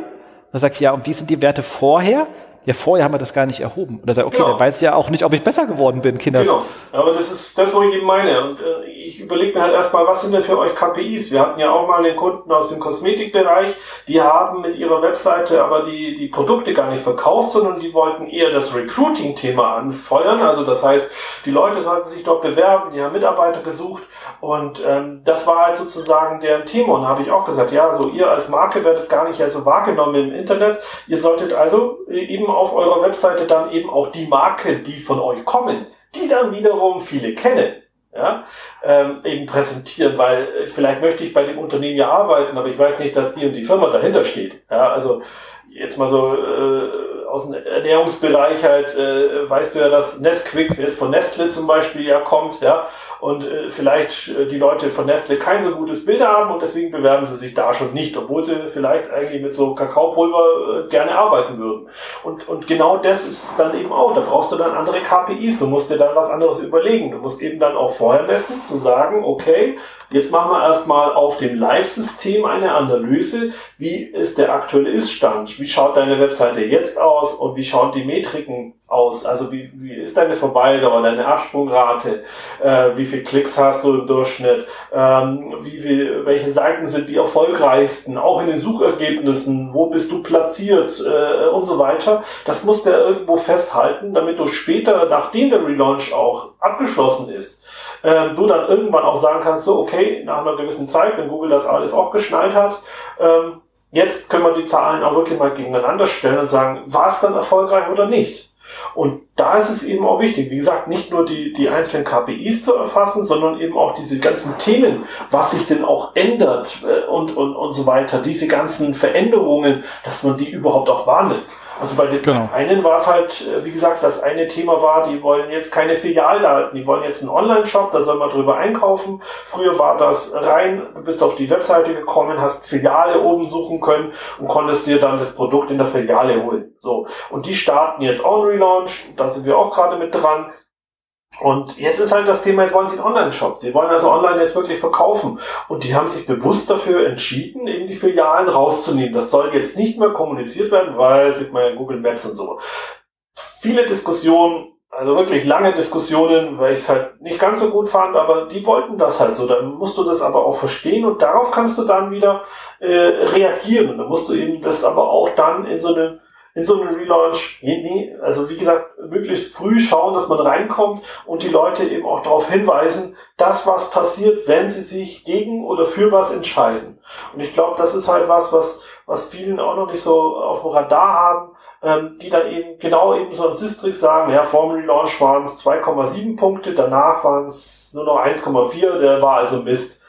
Dann sage ich, ja, und wie sind die Werte vorher? Ja, vorher haben wir das gar nicht erhoben. Oder sagt, okay, Genau. dann weiß ich ja auch nicht, ob ich besser geworden bin, Kinder. Genau, aber das ist das, was ich eben meine. Und äh, ich überlege mir halt erstmal, was sind denn für euch KPIs? Wir hatten ja auch mal den Kunden aus dem Kosmetikbereich, die haben mit ihrer Webseite aber die, die Produkte gar nicht verkauft, sondern die wollten eher das Recruiting-Thema anfeuern. Also das heißt, die Leute sollten sich dort bewerben, die haben Mitarbeiter gesucht und ähm, das war halt sozusagen deren Thema. Und da habe ich auch gesagt, ja, so ihr als Marke werdet gar nicht also wahrgenommen im Internet. Ihr solltet also äh, eben auf eurer Webseite dann eben auch die Marke, die von euch kommen, die dann wiederum viele kennen, ja, ähm, eben präsentieren, weil äh, vielleicht möchte ich bei dem Unternehmen ja arbeiten, aber ich weiß nicht, dass die und die Firma dahinter steht. Ja, also jetzt mal so äh, aus dem Ernährungsbereich halt, äh, weißt du ja, dass Nesquik jetzt von Nestle zum Beispiel ja kommt, ja, und äh, vielleicht äh, die Leute von Nestle kein so gutes Bild haben und deswegen bewerben sie sich da schon nicht, obwohl sie vielleicht eigentlich mit so Kakaopulver äh, gerne arbeiten würden. Und, und genau das ist es dann eben auch. Da brauchst du dann andere KPIs. Du musst dir dann was anderes überlegen. Du musst eben dann auch vorher messen, zu sagen, okay, jetzt machen wir erstmal auf dem Live-System eine Analyse. Wie ist der aktuelle Ist-Stand? Wie schaut deine Webseite jetzt aus und wie schauen die Metriken aus? Also wie, wie ist deine Verweildauer, deine Absprungrate? Äh, wie viele Klicks hast du im Durchschnitt? Ähm, wie viel, welche Seiten sind die erfolgreichsten? Auch in den Suchergebnissen. Wo bist du platziert? Äh, und so weiter. Das muss der irgendwo festhalten, damit du später, nachdem der Relaunch auch abgeschlossen ist, äh, du dann irgendwann auch sagen kannst, so, okay, nach einer gewissen Zeit, wenn Google das alles auch geschnallt hat, ähm, jetzt können wir die Zahlen auch wirklich mal gegeneinander stellen und sagen, war es dann erfolgreich oder nicht? Und da ist es eben auch wichtig, wie gesagt, nicht nur die, die einzelnen KPIs zu erfassen, sondern eben auch diese ganzen Themen, was sich denn auch ändert äh, und, und, und so weiter, diese ganzen Veränderungen, dass man die überhaupt auch wahrnimmt. Also bei den Genau. einen war es halt, äh, wie gesagt, das eine Thema war, die wollen jetzt keine Filialdaten, die wollen jetzt einen Online-Shop, da soll man drüber einkaufen. Früher war das rein, du bist auf die Webseite gekommen, hast Filiale oben suchen können und konntest dir dann das Produkt in der Filiale holen. So. Und die starten jetzt auch einen Relaunch, da sind wir auch gerade mit dran. Und jetzt ist halt das Thema, jetzt wollen sie einen Online-Shop. Die wollen also online jetzt wirklich verkaufen. Und die haben sich bewusst dafür entschieden, eben die Filialen rauszunehmen. Das soll jetzt nicht mehr kommuniziert werden, weil, sieht man ja Google Maps und so. Viele Diskussionen, also wirklich lange Diskussionen, weil ich es halt nicht ganz so gut fand, aber die wollten das halt so. Dann musst du das aber auch verstehen und darauf kannst du dann wieder äh, reagieren. Und dann musst du eben das aber auch dann in so eine in so einen Relaunch, also wie gesagt, möglichst früh schauen, dass man reinkommt und die Leute eben auch darauf hinweisen, dass was passiert, wenn sie sich gegen oder für was entscheiden. Und ich glaube, das ist halt was, was, was vielen auch noch nicht so auf dem Radar haben, ähm, die dann eben genau eben so ein Systrix sagen, ja, vor dem Relaunch waren es 2,7 Punkte, danach waren es nur noch 1,4, der war also Mist.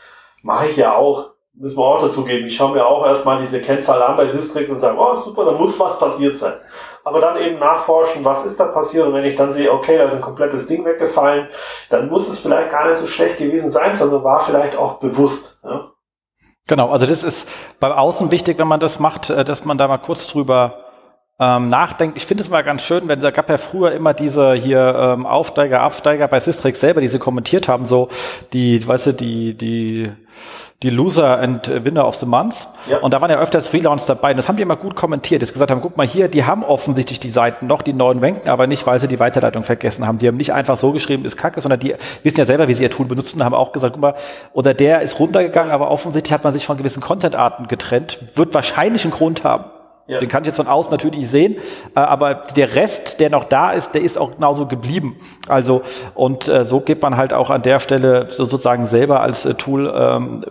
Mache ich ja auch. Müssen wir auch dazu geben. Ich schaue mir auch erstmal diese Kennzahl an bei Systrix und sage, oh super, da muss was passiert sein. Aber dann eben nachforschen, was ist da passiert und wenn ich dann sehe, okay, da ist ein komplettes Ding weggefallen, dann muss es vielleicht gar nicht so schlecht gewesen sein, sondern war vielleicht auch bewusst. Ja? Genau, also das ist beim Außen wichtig, wenn man das macht, äh, dass man da mal kurz drüber ähm, nachdenkt. Ich finde es mal ganz schön, wenn da gab ja früher immer diese hier ähm, Aufsteiger, Absteiger bei Systrix selber, die sie kommentiert haben, so die, weißt du, die die die Loser and Winner of the Month. Ja. Und da waren ja öfters Relaunches dabei. Und das haben die immer gut kommentiert. Die gesagt haben, guck mal hier, die haben offensichtlich die Seiten noch, die neuen ranken, aber nicht, weil sie die Weiterleitung vergessen haben. Die haben nicht einfach so geschrieben, ist kacke, sondern die wissen ja selber, wie sie ihr Tool benutzen, haben auch gesagt, guck mal, oder der ist runtergegangen, aber offensichtlich hat man sich von gewissen Content-Arten getrennt. Wird wahrscheinlich einen Grund haben. Ja. Den kann ich jetzt von außen natürlich sehen, äh, aber der Rest, der noch da ist, der ist auch genauso geblieben. Also und äh, so geht man halt auch an der Stelle so sozusagen selber als äh, Tool ähm,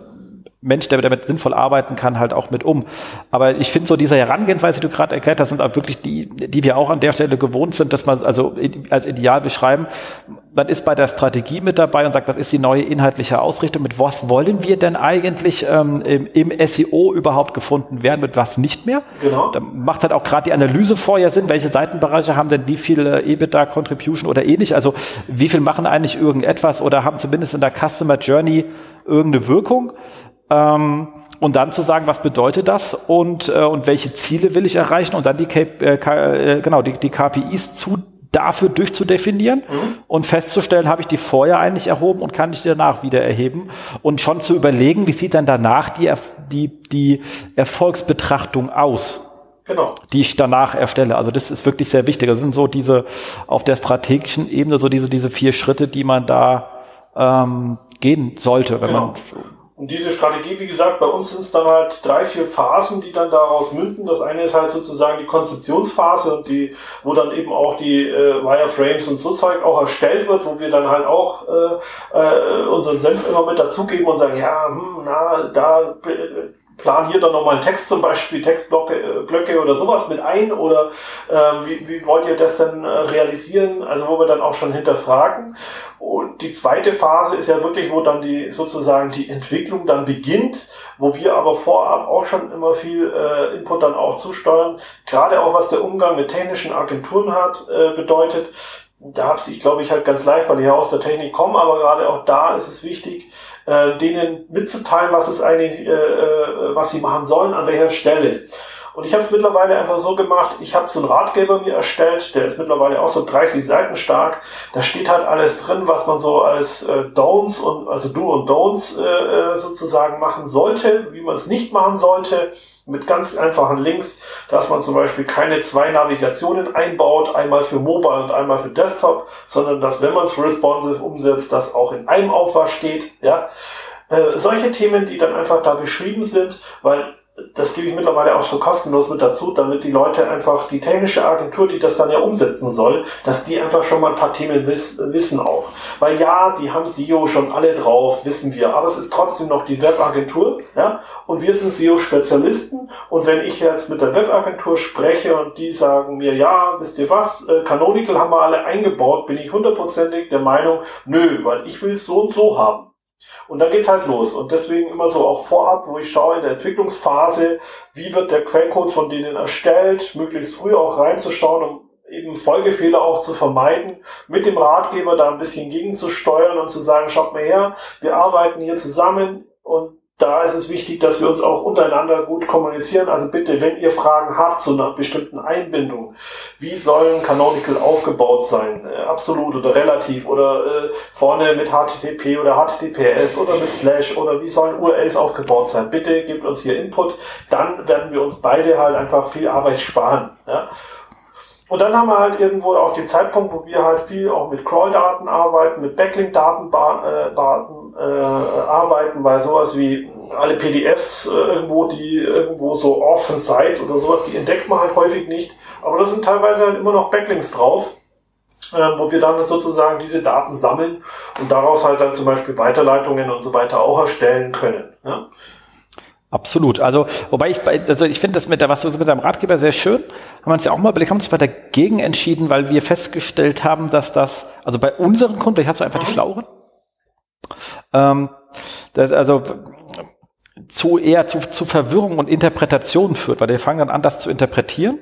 Mensch, der damit sinnvoll arbeiten kann, halt auch mit um. Aber ich finde so diese Herangehensweise, die du gerade erklärt hast, sind auch wirklich die, die wir auch an der Stelle gewohnt sind, dass man also als ideal beschreiben. Man ist bei der Strategie mit dabei und sagt, das ist die neue inhaltliche Ausrichtung. Mit was wollen wir denn eigentlich ähm, im, im SEO überhaupt gefunden werden, mit was nicht mehr? Genau. Da macht halt auch gerade die Analyse vorher Sinn, welche Seitenbereiche haben denn wie viel äh, EBITDA, Contribution oder ähnlich. Also wie viel machen eigentlich irgendetwas oder haben zumindest in der Customer Journey irgendeine Wirkung. Ähm, und dann zu sagen, was bedeutet das und, äh, und welche Ziele will ich erreichen und dann die, K äh, K äh, genau, die, die KPIs zu dafür durchzudefinieren und festzustellen, habe ich die vorher eigentlich erhoben und kann ich die danach wieder erheben und schon zu überlegen, wie sieht dann danach die, die, die Erfolgsbetrachtung aus. genau. die ich danach erstelle. Also das ist wirklich sehr wichtig. Das sind so diese auf der strategischen Ebene so diese diese vier Schritte, die man da ähm, gehen sollte, wenn genau. man und diese Strategie, wie gesagt, bei uns sind es dann halt drei, vier Phasen, die dann daraus münden. Das eine ist halt sozusagen die Konzeptionsphase die, wo dann eben auch die äh, Wireframes und so Zeug auch erstellt wird, wo wir dann halt auch äh, äh, unseren Senf immer mit dazugeben und sagen, ja, hm, na, da äh, plan hier dann nochmal einen Text zum Beispiel, Textblöcke äh, Blöcke oder sowas mit ein oder äh, wie, wie wollt ihr das denn äh, realisieren? Also wo wir dann auch schon hinterfragen. Und die zweite Phase ist ja wirklich, wo dann die sozusagen die Entwicklung dann beginnt, wo wir aber vorab auch schon immer viel äh, Input dann auch zusteuern, gerade auch was der Umgang mit technischen Agenturen hat, äh, bedeutet. Da habe ich, glaube ich, halt ganz leicht, weil ich ja aus der Technik komme, aber gerade auch da ist es wichtig, äh, denen mitzuteilen, was es eigentlich, äh, äh, was sie machen sollen, an welcher Stelle. Und ich habe es mittlerweile einfach so gemacht, ich habe so einen Ratgeber mir erstellt, der ist mittlerweile auch so 30 Seiten stark. Da steht halt alles drin, was man so als äh, Don'ts und also Do und Don'ts äh, äh, sozusagen machen sollte, wie man es nicht machen sollte, mit ganz einfachen Links, dass man zum Beispiel keine zwei Navigationen einbaut, einmal für Mobile und einmal für Desktop, sondern dass, wenn man es responsive umsetzt, das auch in einem Aufwasch geht. Ja, äh, solche Themen, die dann einfach da beschrieben sind, weil das gebe ich mittlerweile auch so kostenlos mit dazu, damit die Leute einfach, die technische Agentur, die das dann ja umsetzen soll, dass die einfach schon mal ein paar Themen wiss, wissen auch. Weil ja, die haben SEO schon alle drauf, wissen wir, aber es ist trotzdem noch die Webagentur, ja, und wir sind SEO-Spezialisten und wenn ich jetzt mit der Webagentur spreche und die sagen mir, ja, wisst ihr was, äh, Canonical haben wir alle eingebaut, bin ich hundertprozentig der Meinung, nö, weil ich will es so und so haben. Und dann geht's halt los. Und deswegen immer so auch vorab, wo ich schaue in der Entwicklungsphase, wie wird der Quellcode von denen erstellt, möglichst früh auch reinzuschauen, um eben Folgefehler auch zu vermeiden, mit dem Ratgeber da ein bisschen gegenzusteuern und zu sagen, schaut mal her, wir arbeiten hier zusammen und da ist es wichtig, dass wir uns auch untereinander gut kommunizieren. Also bitte, wenn ihr Fragen habt zu einer bestimmten Einbindung, wie sollen Canonical aufgebaut sein? Äh, absolut oder relativ oder äh, vorne mit HTTP oder HTTPS oder mit Slash oder wie sollen URLs aufgebaut sein? Bitte gebt uns hier Input. Dann werden wir uns beide halt einfach viel Arbeit sparen. Ja? Und dann haben wir halt irgendwo auch den Zeitpunkt, wo wir halt viel auch mit Crawl-Daten arbeiten, mit Backlink-Daten äh, arbeiten, weil sowas wie alle PDFs äh, irgendwo, die irgendwo so Orphan Sites oder sowas, die entdeckt man halt häufig nicht. Aber da sind teilweise halt immer noch Backlinks drauf, äh, wo wir dann sozusagen diese Daten sammeln und daraus halt dann zum Beispiel Weiterleitungen und so weiter auch erstellen können. Ja? Absolut. Also, wobei ich bei, also ich finde das mit der, was du mit deinem Ratgeber sehr schön. Haben wir uns ja auch mal überlegt, haben uns zwar dagegen entschieden, weil wir festgestellt haben, dass das, also bei unseren Kunden, vielleicht hast du einfach die Schlaueren, ähm, das, also zu eher zu, zu Verwirrung und Interpretation führt, weil die fangen dann an, das zu interpretieren.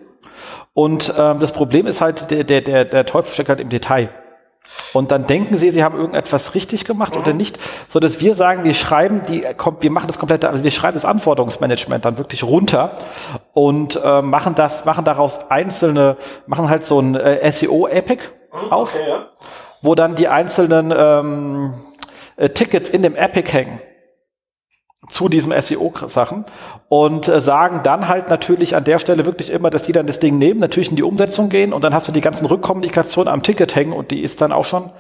Und ähm, das Problem ist halt, der, der, der, der Teufel steckt halt im Detail. Und dann denken sie, sie haben irgendetwas richtig gemacht mhm. oder nicht, so dass wir sagen, wir schreiben die, wir machen das komplette, also wir schreiben das Anforderungsmanagement dann wirklich runter und äh, machen das, machen daraus einzelne, machen halt so ein äh, SEO-Epic mhm, auf, okay, ja. wo dann die einzelnen ähm, äh, Tickets in dem Epic hängen zu diesem SEO-Sachen und äh, sagen dann halt natürlich an der Stelle wirklich immer, dass die dann das Ding nehmen, natürlich in die Umsetzung gehen und dann hast du die ganzen Rückkommunikationen am Ticket hängen und die ist dann auch schon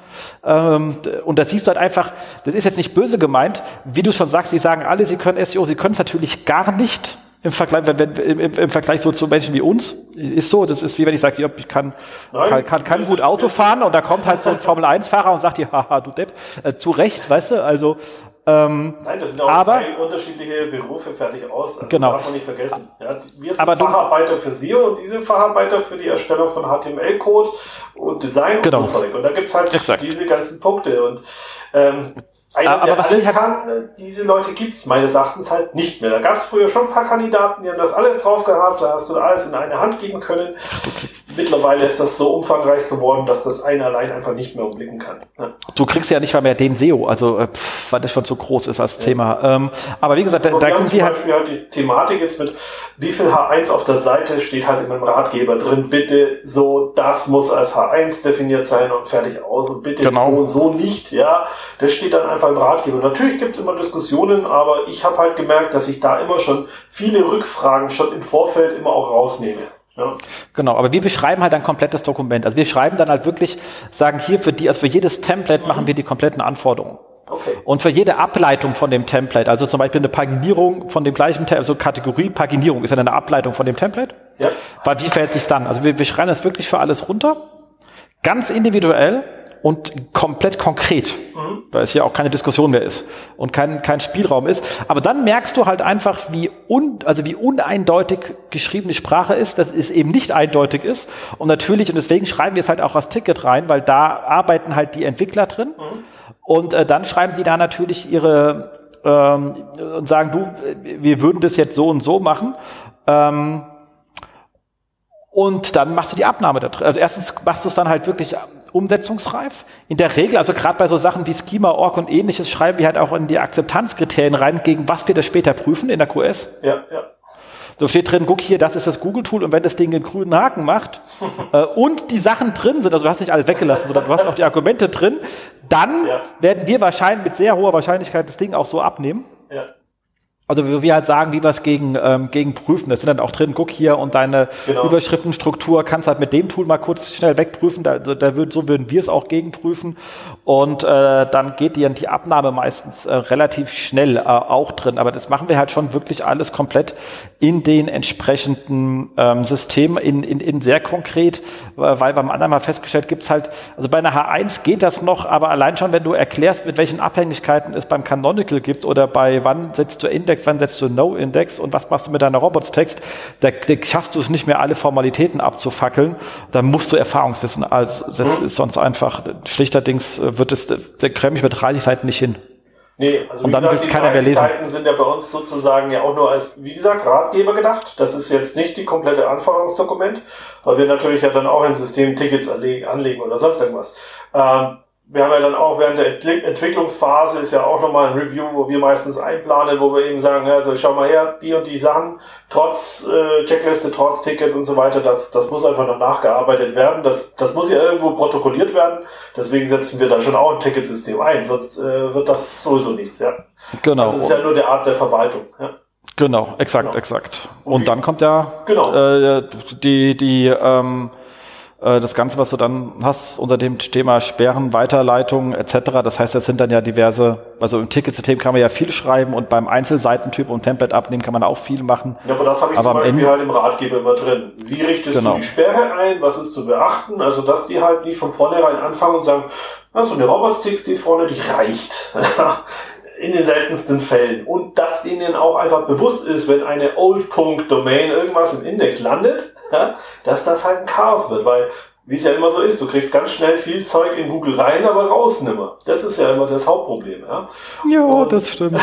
ähm, und da siehst du halt einfach, das ist jetzt nicht böse gemeint, wie du schon sagst, sie sagen alle, sie können SEO, sie können es natürlich gar nicht im Vergleich, wenn, im, im, Vergleich so zu Menschen wie uns, ist so, das ist wie wenn ich sage, ich kann, kann, kann, kann gut Auto fahren und da kommt halt so ein Formel-1-Fahrer und sagt dir, haha, du Depp, äh, zu Recht, weißt du, also ähm, Nein, das sind auch aber, zwei unterschiedliche Berufe fertig aus. Also genau. darf man nicht vergessen. Ja, wir sind aber Facharbeiter für SEO und diese Facharbeiter für die Erstellung von HTML-Code und Design genau. und so. Und da gibt's halt Exakt. diese ganzen Punkte. Und ähm, einer, aber was alles halt kann, äh, diese Leute gibt's meines Erachtens halt nicht mehr. Da gab's früher schon ein paar Kandidaten, die haben das alles drauf gehabt, da hast du alles in eine Hand geben können. Mittlerweile ist das so umfangreich geworden, dass das einer allein einfach nicht mehr umblicken kann. Ja. Du kriegst ja nicht mal mehr den SEO, also äh, pff, weil das schon zu groß ist als ja. Thema. Ähm, aber wie gesagt, da, da kommt wir halt, halt die Thematik jetzt mit, wie viel H1 auf der Seite steht halt in meinem Ratgeber drin. Bitte so, das muss als H1 definiert sein und fertig aus und bitte genau. so und so nicht. Ja, das steht dann einfach Im Ratgeber. Natürlich gibt es immer Diskussionen, aber ich habe halt gemerkt, dass ich da immer schon viele Rückfragen schon im Vorfeld immer auch rausnehme. Ja. Genau, aber wir beschreiben halt ein komplettes Dokument. Also wir schreiben dann halt wirklich, sagen hier für die, also für jedes Template mhm. machen wir die kompletten Anforderungen. Okay. Und für jede Ableitung von dem Template, also zum Beispiel eine Paginierung von dem gleichen, also Kategorie Paginierung ist ja eine Ableitung von dem Template. Ja. Weil wie verhält sich dann? Also wir, wir schreiben das wirklich für alles runter, ganz individuell und komplett konkret. Mhm. Da ist ja auch keine Diskussion mehr ist und kein, kein Spielraum ist. Aber dann merkst du halt einfach, wie un, also wie uneindeutig geschriebene Sprache ist, dass es eben nicht eindeutig ist. Und natürlich, und deswegen schreiben wir es halt auch als Ticket rein, weil da arbeiten halt die Entwickler drin. Mhm. Und äh, dann schreiben die da natürlich ihre ähm, und sagen, du, wir würden das jetzt so und so machen. Ähm, und dann machst du die Abnahme da drin. Also erstens machst du es dann halt wirklich umsetzungsreif. In der Regel, also gerade bei so Sachen wie Schema, Org und ähnliches, schreiben wir halt auch in die Akzeptanzkriterien rein, gegen was wir das später prüfen in der QS. Ja, ja. So steht drin, guck hier, das ist das Google-Tool und wenn das Ding einen grünen Haken macht äh, und die Sachen drin sind, also du hast nicht alles weggelassen, sondern du hast auch die Argumente drin, dann ja. werden wir wahrscheinlich mit sehr hoher Wahrscheinlichkeit das Ding auch so abnehmen. Ja. Also wie wir halt sagen, wie wir es gegen, ähm, gegen prüfen. Das sind dann auch drin, guck hier und deine genau. Überschriftenstruktur kannst halt mit dem Tool mal kurz schnell wegprüfen. Da, da würd, so würden wir es auch gegenprüfen. Und äh, dann geht die, die Abnahme meistens äh, relativ schnell äh, auch drin. Aber das machen wir halt schon wirklich alles komplett in den entsprechenden ähm, Systemen, in, in, in sehr konkret, weil beim anderen mal festgestellt gibt's halt, also bei einer H1 geht das noch, aber allein schon, wenn du erklärst, mit welchen Abhängigkeiten es beim Canonical gibt oder bei wann setzt du Index Index, wann setzt du No-Index und was machst du mit deiner Robots-Text, da, da, schaffst du es nicht mehr, alle Formalitäten abzufackeln. Da musst du Erfahrungswissen. Also das ist sonst einfach, schlichterdings wird es, der kräme ich mit 30 Seiten nicht hin. Nee, also und dann will es keiner mehr lesen. Seiten sind ja bei uns sozusagen ja auch nur als, wie gesagt, Ratgeber gedacht. Das ist jetzt nicht die komplette Anforderungsdokument, weil wir natürlich ja dann auch im System Tickets anlegen oder sonst irgendwas. Ähm, wir haben ja dann auch während der Entwicklungsphase ist ja auch nochmal ein Review, wo wir meistens einplanen, wo wir eben sagen, also schau mal her, die und die Sachen, trotz äh, Checkliste, trotz Tickets und so weiter, das, das muss einfach noch nachgearbeitet werden. Das, das muss ja irgendwo protokolliert werden. Deswegen setzen wir da schon auch ein Ticketsystem ein, sonst äh, wird das sowieso nichts, ja. Genau. Das ist ja nur der Art der Verwaltung, ja. Genau, exakt, genau. exakt. Und, und dann kommt ja genau. äh, die, die ähm, äh, das Ganze, was du dann hast unter dem Thema Sperren, Weiterleitung etc. Das heißt, das sind dann ja diverse, also im Ticketsystem kann man ja viel schreiben und beim Einzelseitentyp und Template abnehmen kann man auch viel machen. Ja, aber das habe ich aber zum Beispiel Ende, halt im Ratgeber immer drin. Wie richtest genau. du die Sperre ein? Was ist zu beachten? Also, dass die halt nicht von vornherein anfangen und sagen, na, so eine Robots-TXT vorne, die reicht. in den seltensten Fällen. Und dass ihnen auch einfach bewusst ist, wenn eine Old.Domain irgendwas im Index landet, ja, dass das halt ein Chaos wird, weil wie es ja immer so ist, du kriegst ganz schnell viel Zeug in Google rein, aber raus nimmer. Das ist ja immer das Hauptproblem. Ja, ja und, das stimmt.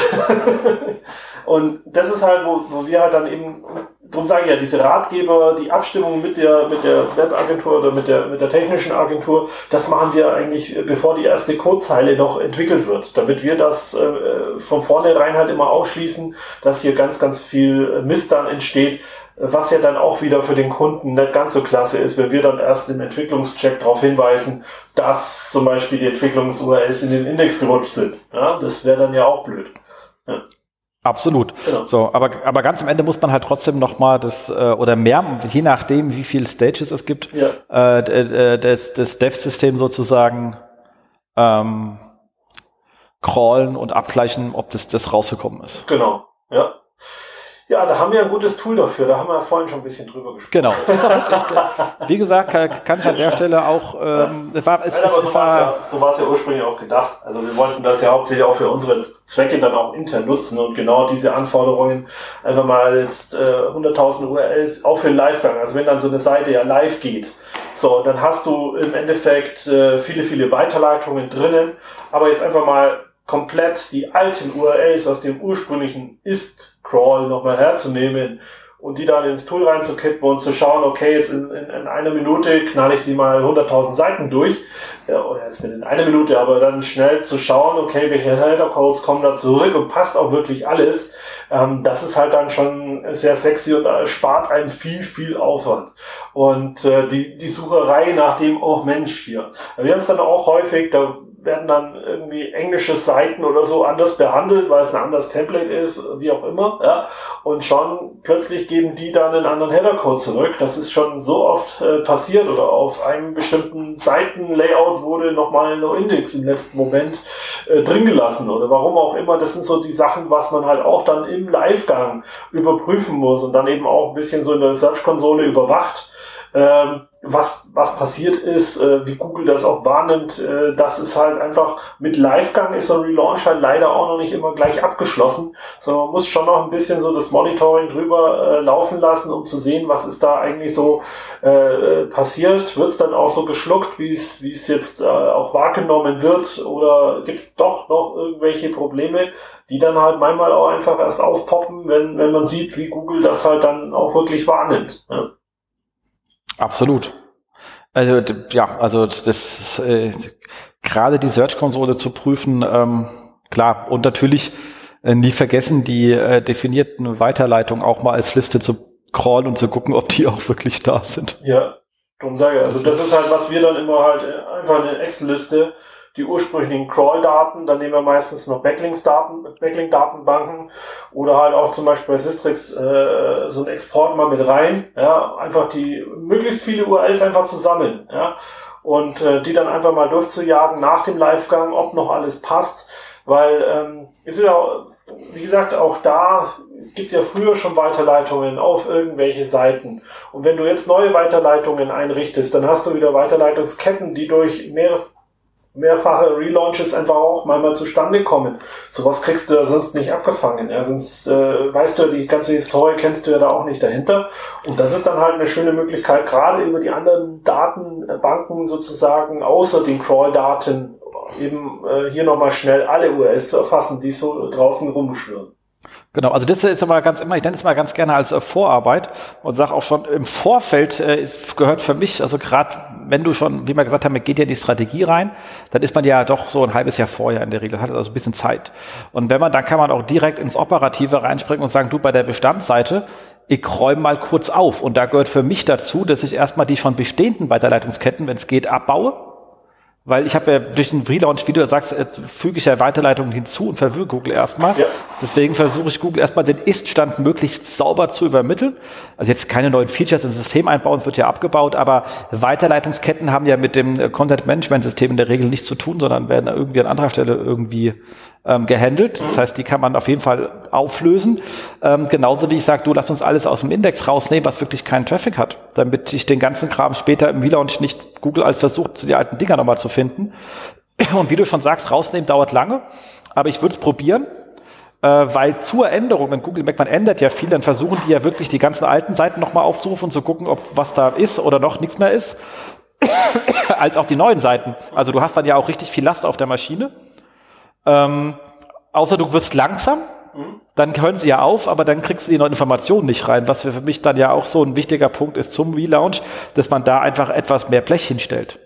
und das ist halt, wo, wo wir halt dann eben, darum sage ich ja, diese Ratgeber, die Abstimmung mit der, mit der Webagentur oder mit der, mit der technischen Agentur, das machen wir eigentlich, bevor die erste Codezeile noch entwickelt wird, damit wir das äh, von vornherein halt immer ausschließen, dass hier ganz, ganz viel Mist dann entsteht, was ja dann auch wieder für den Kunden nicht ganz so klasse ist, wenn wir dann erst im Entwicklungscheck darauf hinweisen, dass zum Beispiel die Entwicklungs-URLs in den Index gerutscht sind. Ja, das wäre dann ja auch blöd. Ja. Absolut. Genau. So, aber, aber ganz am Ende muss man halt trotzdem nochmal das, äh, oder mehr, je nachdem, wie viele Stages es gibt, ja. äh, das, das Dev-System sozusagen ähm, crawlen und abgleichen, ob das, das rausgekommen ist. Genau, ja. Ja, da haben wir ein gutes Tool dafür. Da haben wir ja vorhin schon ein bisschen drüber gesprochen. Genau. wie gesagt, kann ich an der Stelle auch. Ähm, es war, es, Nein, aber es so war ja, so war es ja ursprünglich auch gedacht. Also wir wollten das ja hauptsächlich auch für unsere Zwecke dann auch intern nutzen und genau diese Anforderungen einfach mal jetzt äh, 100.000 URLs auch für den Livegang. Also wenn dann so eine Seite ja live geht, so dann hast du im Endeffekt äh, viele viele Weiterleitungen drinnen. Aber jetzt einfach mal komplett die alten URLs aus dem ursprünglichen Ist-Crawl nochmal herzunehmen und die dann ins Tool reinzukippen und zu schauen, okay, jetzt in, in, in einer Minute knall ich die mal 100.000 Seiten durch, ja, oder jetzt nicht in einer Minute, aber dann schnell zu schauen, okay, welche Header-Codes kommen da zurück und passt auch wirklich alles, ähm, das ist halt dann schon sehr sexy und äh, spart einem viel, viel Aufwand. Und äh, die, die Sucherei nach dem, oh Mensch, hier. Wir haben es dann auch häufig, da werden dann irgendwie englische Seiten oder so anders behandelt, weil es ein anderes Template ist, wie auch immer. Ja? Und schon plötzlich geben die dann einen anderen Header-Code zurück. Das ist schon so oft äh, passiert oder auf einem bestimmten Seitenlayout wurde nochmal ein No-Index im letzten Moment äh, drin gelassen oder warum auch immer. Das sind so die Sachen, was man halt auch dann im Live-Gang überprüfen muss und dann eben auch ein bisschen so in der Search-Konsole überwacht. Ähm, was, was passiert ist, äh, wie Google das auch wahrnimmt, äh, das ist halt einfach mit Livegang ist so ein Relaunch halt leider auch noch nicht immer gleich abgeschlossen, sondern man muss schon noch ein bisschen so das Monitoring drüber äh, laufen lassen, um zu sehen, was ist da eigentlich so äh, passiert, wird es dann auch so geschluckt, wie es wie es jetzt äh, auch wahrgenommen wird oder gibt es doch noch irgendwelche Probleme, die dann halt manchmal auch einfach erst aufpoppen, wenn, wenn man sieht, wie Google das halt dann auch wirklich wahrnimmt. Ja. Absolut. Also ja, also das äh, gerade die Search-Konsole zu prüfen, ähm, klar, und natürlich äh, nie vergessen, die äh, definierten Weiterleitungen auch mal als Liste zu crawlen und zu gucken, ob die auch wirklich da sind. Ja, darum sage ich. Also das ist halt, was wir dann immer halt äh, einfach eine Excel-Liste die ursprünglichen Crawl-Daten, dann nehmen wir meistens noch Backlinks-Daten, Backlink-Datenbanken oder halt auch zum Beispiel bei Systrix äh, so ein Export mal mit rein, ja, einfach die möglichst viele URLs einfach zu sammeln, ja, und äh, die dann einfach mal durchzujagen nach dem Livegang, ob noch alles passt, weil ähm, ist ja wie gesagt, auch da, es gibt ja früher schon Weiterleitungen auf irgendwelche Seiten. Und wenn du jetzt neue Weiterleitungen einrichtest, dann hast du wieder Weiterleitungsketten, die durch mehrere mehrfache Relaunches einfach auch mal zustande kommen. Sowas kriegst du ja sonst nicht abgefangen. Ja, sonst äh, weißt du ja, die ganze Historie kennst du ja da auch nicht dahinter. Und das ist dann halt eine schöne Möglichkeit, gerade über die anderen Datenbanken sozusagen, außer den Crawl-Daten, eben äh, hier nochmal schnell alle URLs zu erfassen, die so draußen rumschwirren. Genau, also das ist aber ganz immer, ich nenne es mal ganz gerne als äh, Vorarbeit und sage auch schon, im Vorfeld äh, ist, gehört für mich, also gerade wenn du schon, wie wir gesagt haben, geht ja in die Strategie rein, dann ist man ja doch so ein halbes Jahr vorher in der Regel, hat also ein bisschen Zeit. Und wenn man, dann kann man auch direkt ins Operative reinspringen und sagen, du bei der Bestandsseite, ich räume mal kurz auf. Und da gehört für mich dazu, dass ich erstmal die schon bestehenden Weiterleitungsketten, wenn es geht, abbaue weil ich habe ja durch den Relaunch, wie du sagst, füge ich ja Weiterleitungen hinzu und verwirre Google erstmal. Ja. Deswegen versuche ich Google erstmal den Ist-Stand möglichst sauber zu übermitteln. Also jetzt keine neuen Features ins System einbauen, es wird ja abgebaut, aber Weiterleitungsketten haben ja mit dem Content-Management-System in der Regel nichts zu tun, sondern werden irgendwie an anderer Stelle irgendwie ähm, gehandelt. Das heißt, die kann man auf jeden Fall auflösen. Ähm, genauso wie ich sage, du lass uns alles aus dem Index rausnehmen, was wirklich keinen Traffic hat, damit ich den ganzen Kram später im Relaunch nicht Google als versucht, zu die alten Dinger nochmal zu finden. Und wie du schon sagst, rausnehmen dauert lange, aber ich würde es probieren äh, weil zur Änderung, wenn Google merkt, man ändert ja viel, dann versuchen die ja wirklich die ganzen alten Seiten nochmal aufzurufen und zu gucken, ob was da ist oder noch nichts mehr ist, als auch die neuen Seiten. Also du hast dann ja auch richtig viel Last auf der Maschine ähm, außer du wirst langsam, mhm. dann hören sie ja auf, aber dann kriegst du die neuen Informationen nicht rein, was für mich dann ja auch so ein wichtiger Punkt ist zum Relaunch, dass man da einfach etwas mehr Blech hinstellt.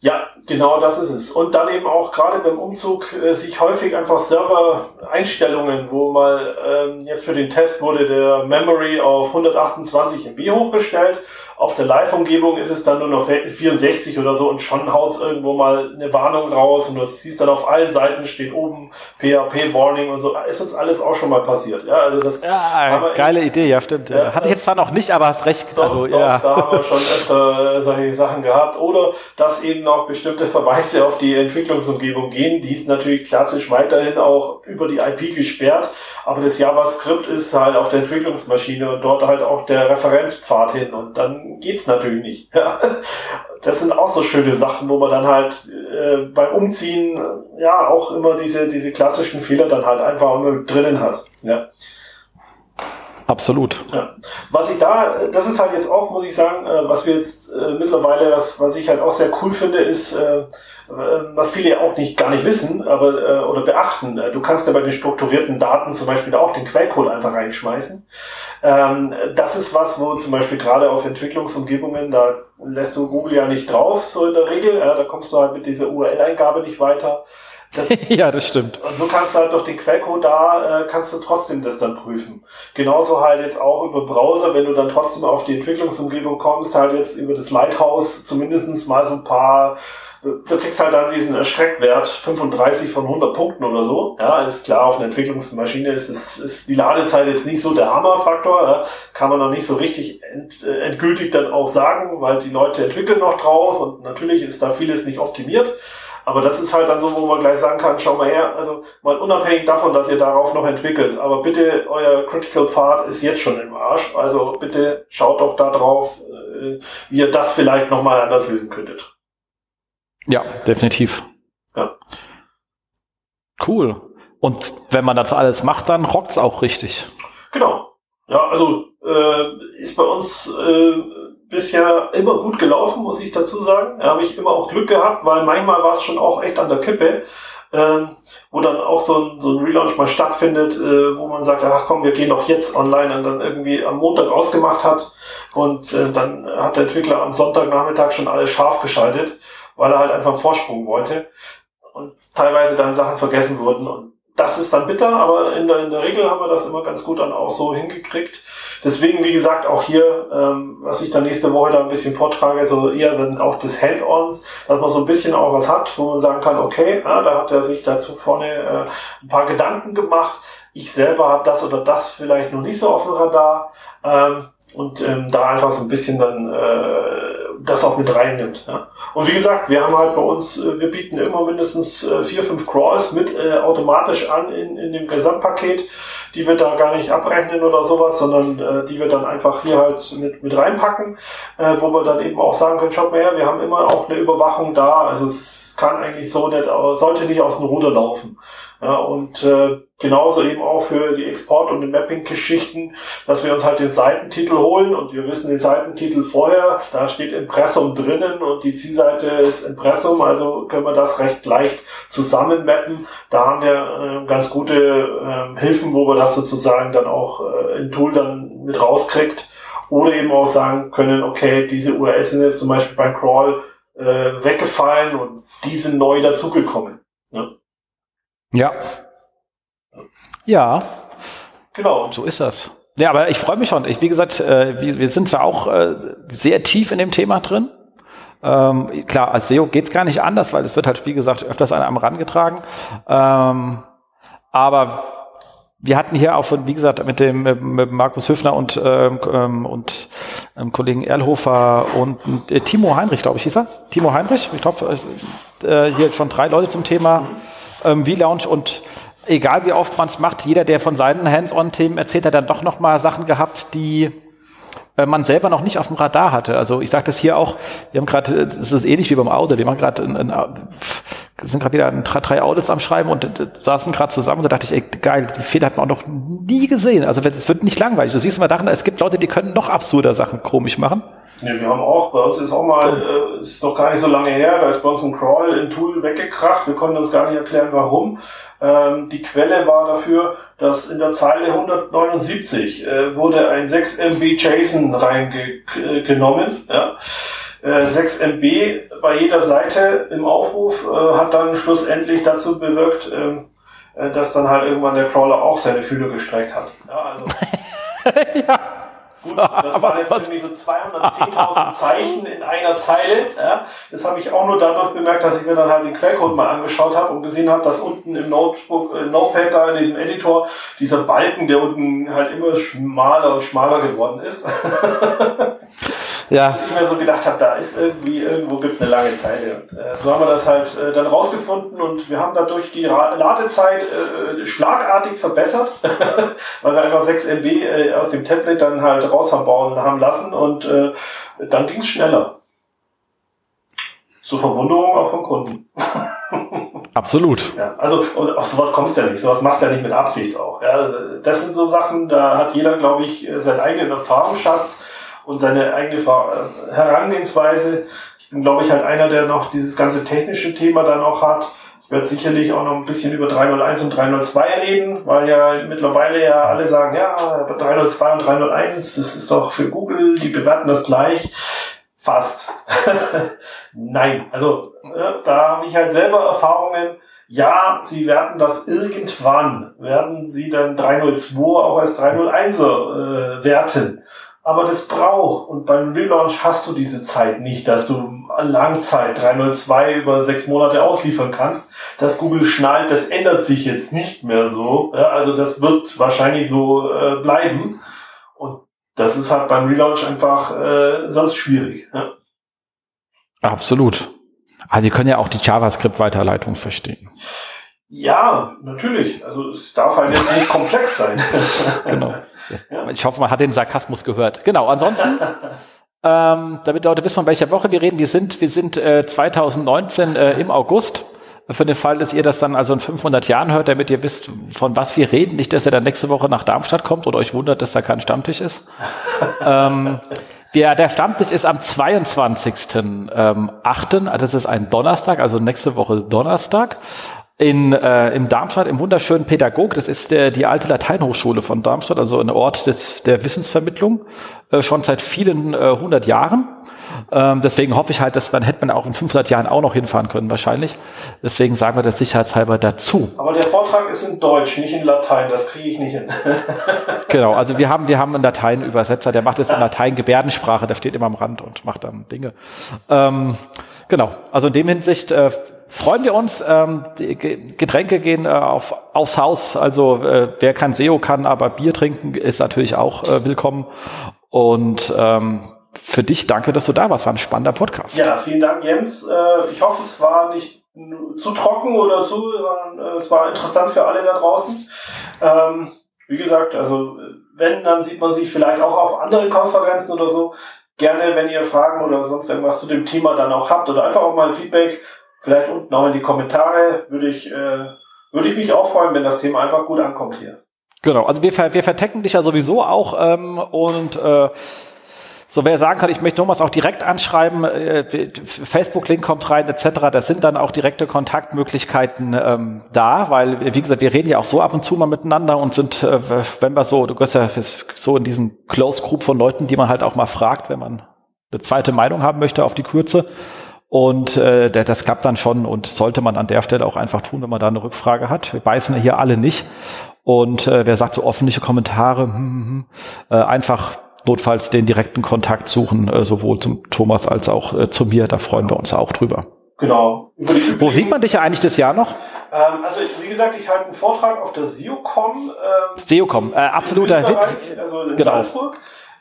Ja, genau das ist es. Und dann eben auch gerade beim Umzug äh, sich häufig einfach Server-Einstellungen, wo mal ähm, jetzt für den Test wurde der Memory auf 128 MB hochgestellt auf der Live-Umgebung ist es dann nur noch 64 oder so und schon haut irgendwo mal eine Warnung raus und du siehst dann auf allen Seiten steht oben PHP Warning und so. Ist uns alles auch schon mal passiert. Ja, also das ja, geile Idee, ja stimmt. Ja, Hatte ich jetzt zwar noch nicht, aber hast recht. Doch, also, doch, ja. Da haben wir schon öfter solche Sachen gehabt. Oder dass eben noch bestimmte Verweise auf die Entwicklungsumgebung gehen. Die ist natürlich klassisch weiterhin auch über die IP gesperrt. Aber das JavaScript ist halt auf der Entwicklungsmaschine und dort halt auch der Referenzpfad hin. Und dann geht's natürlich nicht. Das sind auch so schöne Sachen, wo man dann halt äh, beim Umziehen ja auch immer diese, diese klassischen Fehler dann halt einfach immer drinnen hat. Ja. Absolut. Ja. Was ich da, das ist halt jetzt auch, muss ich sagen, äh, was wir jetzt äh, mittlerweile, was, was ich halt auch sehr cool finde, ist, äh, was viele ja auch nicht gar nicht wissen, aber oder beachten. Du kannst ja bei den strukturierten Daten zum Beispiel auch den Quellcode einfach reinschmeißen. Ähm, das ist was, wo zum Beispiel gerade auf Entwicklungsumgebungen, da lässt du Google ja nicht drauf, so in der Regel. Da kommst du halt mit dieser URL-Eingabe nicht weiter. Das, ja, das stimmt. Und so kannst du halt durch den Quellcode da, äh, kannst du trotzdem das dann prüfen. Genauso halt jetzt auch über Browser, wenn du dann trotzdem auf die Entwicklungsumgebung kommst, halt jetzt über das Lighthouse zumindestens mal so ein paar du kriegst halt dann diesen Erschreckwert 35 von 100 Punkten oder so. Ja, ist klar, auf einer Entwicklungsmaschine ist, ist, ist die Ladezeit jetzt nicht so der Hammerfaktor. Ja, kann man noch nicht so richtig ent, äh, endgültig dann auch sagen, weil die Leute entwickeln noch drauf und natürlich ist da vieles nicht optimiert. Aber das ist halt dann so, wo man gleich sagen kann, schau mal her, also mal unabhängig davon, dass ihr darauf noch entwickelt, aber bitte, euer Critical Pfad ist jetzt schon im Arsch. Also bitte schaut doch da drauf, äh, wie ihr das vielleicht nochmal anders lösen könntet. Ja, definitiv. Ja. Cool. Und wenn man das alles macht, dann rockt's auch richtig. Genau. Ja, also äh, ist bei uns äh, bisher immer gut gelaufen, muss ich dazu sagen. Da habe ich immer auch Glück gehabt, weil manchmal war es schon auch echt an der Kippe, äh, wo dann auch so ein, so ein Relaunch mal stattfindet, äh, wo man sagt, ach komm, wir gehen doch jetzt online und dann irgendwie am Montag ausgemacht hat und äh, dann hat der Entwickler am Sonntagnachmittag schon alles scharf geschaltet weil er halt einfach Vorsprung wollte und teilweise dann Sachen vergessen wurden. Und das ist dann bitter, aber in der, in der Regel haben wir das immer ganz gut dann auch so hingekriegt. Deswegen, wie gesagt, auch hier, ähm, was ich dann nächste Woche da ein bisschen vortrage, so eher dann auch des Hand-ons, dass man so ein bisschen auch was hat, wo man sagen kann, okay, ja, da hat er sich dazu vorne äh, ein paar Gedanken gemacht. Ich selber habe das oder das vielleicht noch nicht so auf dem Radar. Ähm, und ähm, da einfach so ein bisschen dann äh, das auch mit reinnimmt. Ja. Und wie gesagt, wir haben halt bei uns, äh, wir bieten immer mindestens äh, vier, fünf Crawls mit äh, automatisch an in, in dem Gesamtpaket, die wir da gar nicht abrechnen oder sowas, sondern äh, die wir dann einfach hier halt mit, mit reinpacken, äh, wo wir dann eben auch sagen können, schaut mal her, wir haben immer auch eine Überwachung da, also es kann eigentlich so nicht, sollte nicht aus dem Ruder laufen. Ja, und äh, genauso eben auch für die Export- und die Mapping-Geschichten, dass wir uns halt den Seitentitel holen und wir wissen den Seitentitel vorher, da steht Impressum drinnen und die Zielseite ist Impressum, also können wir das recht leicht zusammen mappen. Da haben wir äh, ganz gute äh, Hilfen, wo wir das sozusagen dann auch äh, im Tool dann mit rauskriegt. Oder eben auch sagen können, okay, diese URS sind jetzt zum Beispiel beim Crawl äh, weggefallen und die sind neu dazugekommen. Ne? Ja. Ja. Genau. So ist das. Ja, aber ich freue mich schon. Ich, wie gesagt, äh, wir, wir sind zwar auch äh, sehr tief in dem Thema drin. Ähm, klar, als SEO geht's gar nicht anders, weil es wird halt, wie gesagt, öfters an einem rangetragen. Ähm, aber wir hatten hier auch schon, wie gesagt, mit dem mit Markus Höfner und ähm, ähm, und ähm, Kollegen Erlhofer und äh, Timo Heinrich, glaube ich, hieß er. Timo Heinrich, ich glaube, äh, hier schon drei Leute zum Thema ähm, V-Lounge und egal wie oft man es macht, jeder, der von seinen Hands-on-Themen erzählt, hat dann doch noch mal Sachen gehabt, die äh, man selber noch nicht auf dem Radar hatte. Also ich sage das hier auch, wir haben gerade, das ist ähnlich wie beim Auto, wir machen gerade sind gerade wieder drei Audits am Schreiben und äh, saßen gerade zusammen und da dachte ich, ey, geil, die Fehler hat man auch noch nie gesehen. Also es wird nicht langweilig. Du siehst immer daran, es gibt Leute, die können noch absurder Sachen komisch machen. Ja, wir haben auch, bei uns ist auch mal, äh, ist noch gar nicht so lange her, da ist bei uns ein Crawl im Tool weggekracht. Wir konnten uns gar nicht erklären, warum. Ähm, die Quelle war dafür, dass in der Zeile 179 äh, wurde ein 6 MB JSON reingenommen. Ja. Äh, 6 MB bei jeder Seite im Aufruf äh, hat dann schlussendlich dazu bewirkt, ähm, äh, dass dann halt irgendwann der Crawler auch seine Fühler gestreckt hat. Ja, also. ja. Gut, das waren jetzt irgendwie so 210.000 Zeichen in einer Zeile. Ja. Das habe ich auch nur dadurch bemerkt, dass ich mir dann halt den Quellcode mal angeschaut habe und gesehen habe, dass unten im Notebook, äh, Notepad da in diesem Editor dieser Balken, der unten halt immer schmaler und schmaler geworden ist. ja. ich mir so gedacht habe, da ist irgendwie, irgendwo gibt's eine lange Zeile. Und, äh, so haben wir das halt äh, dann rausgefunden und wir haben dadurch die Ra Ladezeit äh, schlagartig verbessert, weil wir einfach 6 MB äh, aus dem Tablet dann halt rausverbauen haben lassen und äh, dann ging's schneller. Zur Verwunderung auch vom Kunden. Absolut. Ja, also auf sowas kommst du ja nicht, sowas machst du ja nicht mit Absicht auch. Ja, das sind so Sachen, da hat jeder, glaube ich, seinen eigenen Erfahrungsschatz und seine eigene äh, Herangehensweise. Ich bin, glaube ich, halt einer, der noch dieses ganze technische Thema dann auch hat. Ich werde sicherlich auch noch ein bisschen über 301 und 302 reden, weil ja mittlerweile ja alle sagen, ja, 302 und 301, das ist doch für Google, die bewerten das gleich. Fast. Nein, also da habe ich halt selber Erfahrungen Ja, sie werden das irgendwann, werden sie dann 302 auch als 301 äh, werten. Aber das braucht. Und beim Relaunch hast du diese Zeit nicht, dass du Langzeit 302 über sechs Monate ausliefern kannst. Dass Google schnallt, das ändert sich jetzt nicht mehr so. Also das wird wahrscheinlich so äh, bleiben. Und das ist halt beim Relaunch einfach äh, sonst schwierig. Absolut. Also Sie können ja auch die JavaScript-Weiterleitung verstehen. Ja, natürlich. Also es darf halt jetzt nicht komplex sein. genau. Ja. Ich hoffe, man hat den Sarkasmus gehört. Genau. Ansonsten, ähm, damit Leute wissen, von welcher Woche wir reden, wir sind, wir sind äh, 2019 äh, im August. Für den Fall, dass ihr das dann also in 500 Jahren hört, damit ihr wisst, von was wir reden. Nicht, dass ihr dann nächste Woche nach Darmstadt kommt oder euch wundert, dass da kein Stammtisch ist. ähm, der, der Stammtisch ist am 22.8., ähm, das ist ein Donnerstag, also nächste Woche Donnerstag in, äh, im Darmstadt im wunderschönen Pädagog. Das ist der, die alte Lateinhochschule von Darmstadt, also ein Ort des, der Wissensvermittlung, äh, schon seit vielen äh, hundert Jahren. Ähm, deswegen hoffe ich halt, dass man hätte man auch in 500 Jahren auch noch hinfahren können wahrscheinlich. Deswegen sagen wir das sicherheitshalber dazu. Aber der Vortrag ist in Deutsch, nicht in Latein. Das kriege ich nicht hin. genau, also wir haben wir haben einen Latein-Übersetzer, der macht es in Latein-Gebärdensprache. Der steht immer am Rand und macht dann Dinge. Ähm, genau, also in dem Hinsicht äh, freuen wir uns. Ähm, die Getränke gehen äh, auf, aufs Haus. Also äh, wer kein SEO kann, aber Bier trinken, ist natürlich auch äh, willkommen. Und ähm, für dich danke, dass du da warst. War ein spannender Podcast. Ja, vielen Dank, Jens. Äh, ich hoffe, es war nicht zu trocken oder zu, sondern äh, es war interessant für alle da draußen. Ähm, wie gesagt, also wenn, dann sieht man sich vielleicht auch auf anderen Konferenzen oder so. Gerne, wenn ihr Fragen oder sonst irgendwas zu dem Thema dann auch habt oder einfach auch mal Feedback, vielleicht unten auch in die Kommentare, würde ich, äh, würde ich mich auch freuen, wenn das Thema einfach gut ankommt hier. Genau, also wir, wir vertecken dich ja sowieso auch ähm, und äh, so, wer sagen kann, ich möchte Thomas auch direkt anschreiben, äh, Facebook-Link kommt rein, etc., das sind dann auch direkte Kontaktmöglichkeiten ähm, da, weil, wie gesagt, wir reden ja auch so ab und zu mal miteinander und sind, äh, wenn wir so, du gehörst ja so in diesem Close Group von Leuten, die man halt auch mal fragt, wenn man eine zweite Meinung haben möchte auf die Kürze. Und äh, der, das klappt dann schon und sollte man an der Stelle auch einfach tun, wenn man da eine Rückfrage hat. Wir beißen hier alle nicht. Und äh, wer sagt so öffentliche Kommentare, hm, hm, hm äh, einfach notfalls den direkten Kontakt suchen, äh, sowohl zum Thomas als auch äh, zu mir. Da freuen wir uns auch drüber. Genau. Wo sieht man dich ja eigentlich das Jahr noch? Ähm, also wie gesagt, ich halte einen Vortrag auf der SEOCom. Ähm, SEOCom, äh, absoluter Hit. Also in genau. Salzburg.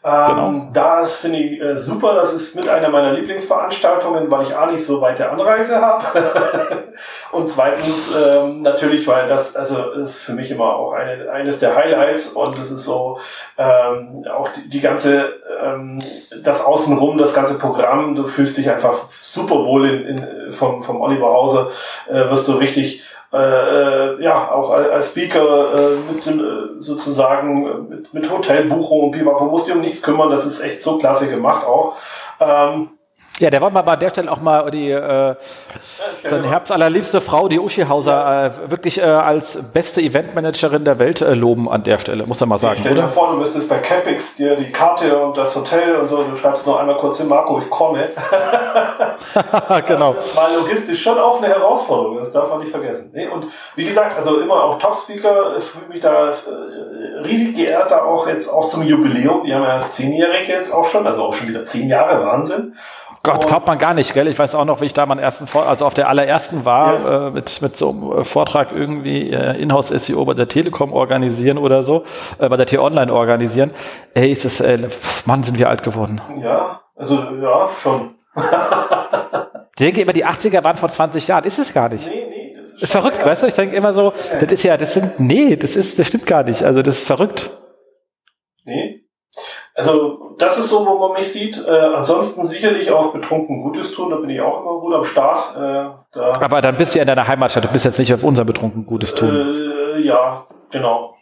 Genau. Ähm, das finde ich äh, super. Das ist mit einer meiner Lieblingsveranstaltungen, weil ich A nicht so weite Anreise habe. und zweitens ähm, natürlich, weil das also ist für mich immer auch eine, eines der Highlights und es ist so ähm, auch die, die ganze ähm, das außenrum, das ganze Programm. Du fühlst dich einfach super wohl in, in, vom vom Oliver Hause. Äh, wirst du richtig äh, äh, ja, auch als Speaker äh, mit dem, äh, sozusagen mit, mit Hotelbuchung und Pipapo musst du um nichts kümmern, das ist echt so klasse gemacht auch. Ähm, ja, der wollte mal bei der Stelle auch mal die äh, seine herbstallerliebste Frau, die Uschi Hauser, äh, wirklich äh, als beste Eventmanagerin der Welt äh, loben an der Stelle, muss er mal sagen, oder? Stell dir vor, du müsstest bei Campix dir die Karte und das Hotel und so, du schreibst noch einmal kurz hin, Marco, ich komme. genau. Das ist mal logistisch schon auch eine Herausforderung, das darf man nicht vergessen. Nee, und wie gesagt, also immer auch Top-Speaker, fühle mich da äh, riesig geehrt, da auch jetzt auch zum Jubiläum, die haben ja das Zehnjährige jetzt auch schon, also auch schon wieder zehn Jahre, Wahnsinn. Gott, glaubt man gar nicht, gell? Ich weiß auch noch, wie ich da meinen ersten, Vor also auf der allerersten war, ja. äh, mit, mit so einem äh, Vortrag irgendwie äh, Inhouse-SEO bei der Telekom organisieren oder so, äh, bei der T-Online organisieren. Ey, ist es, äh, Mann, sind wir alt geworden. Ja, also ja, schon. ich denke immer, die 80er waren vor 20 Jahren. Ist es gar nicht. Nee, nee, das ist, ist verrückt, weißt du? Ich denke immer so, das ist ja, das sind, nee, das ist, das stimmt gar nicht. Also das ist verrückt. Nee, also das ist so, wo man mich sieht. Äh, ansonsten sicherlich auf betrunken Gutes tun, da bin ich auch immer gut am Start. Äh, da Aber dann bist du ja in deiner Heimatstadt, du bist jetzt nicht auf unser betrunken Gutes tun. Äh, ja, genau.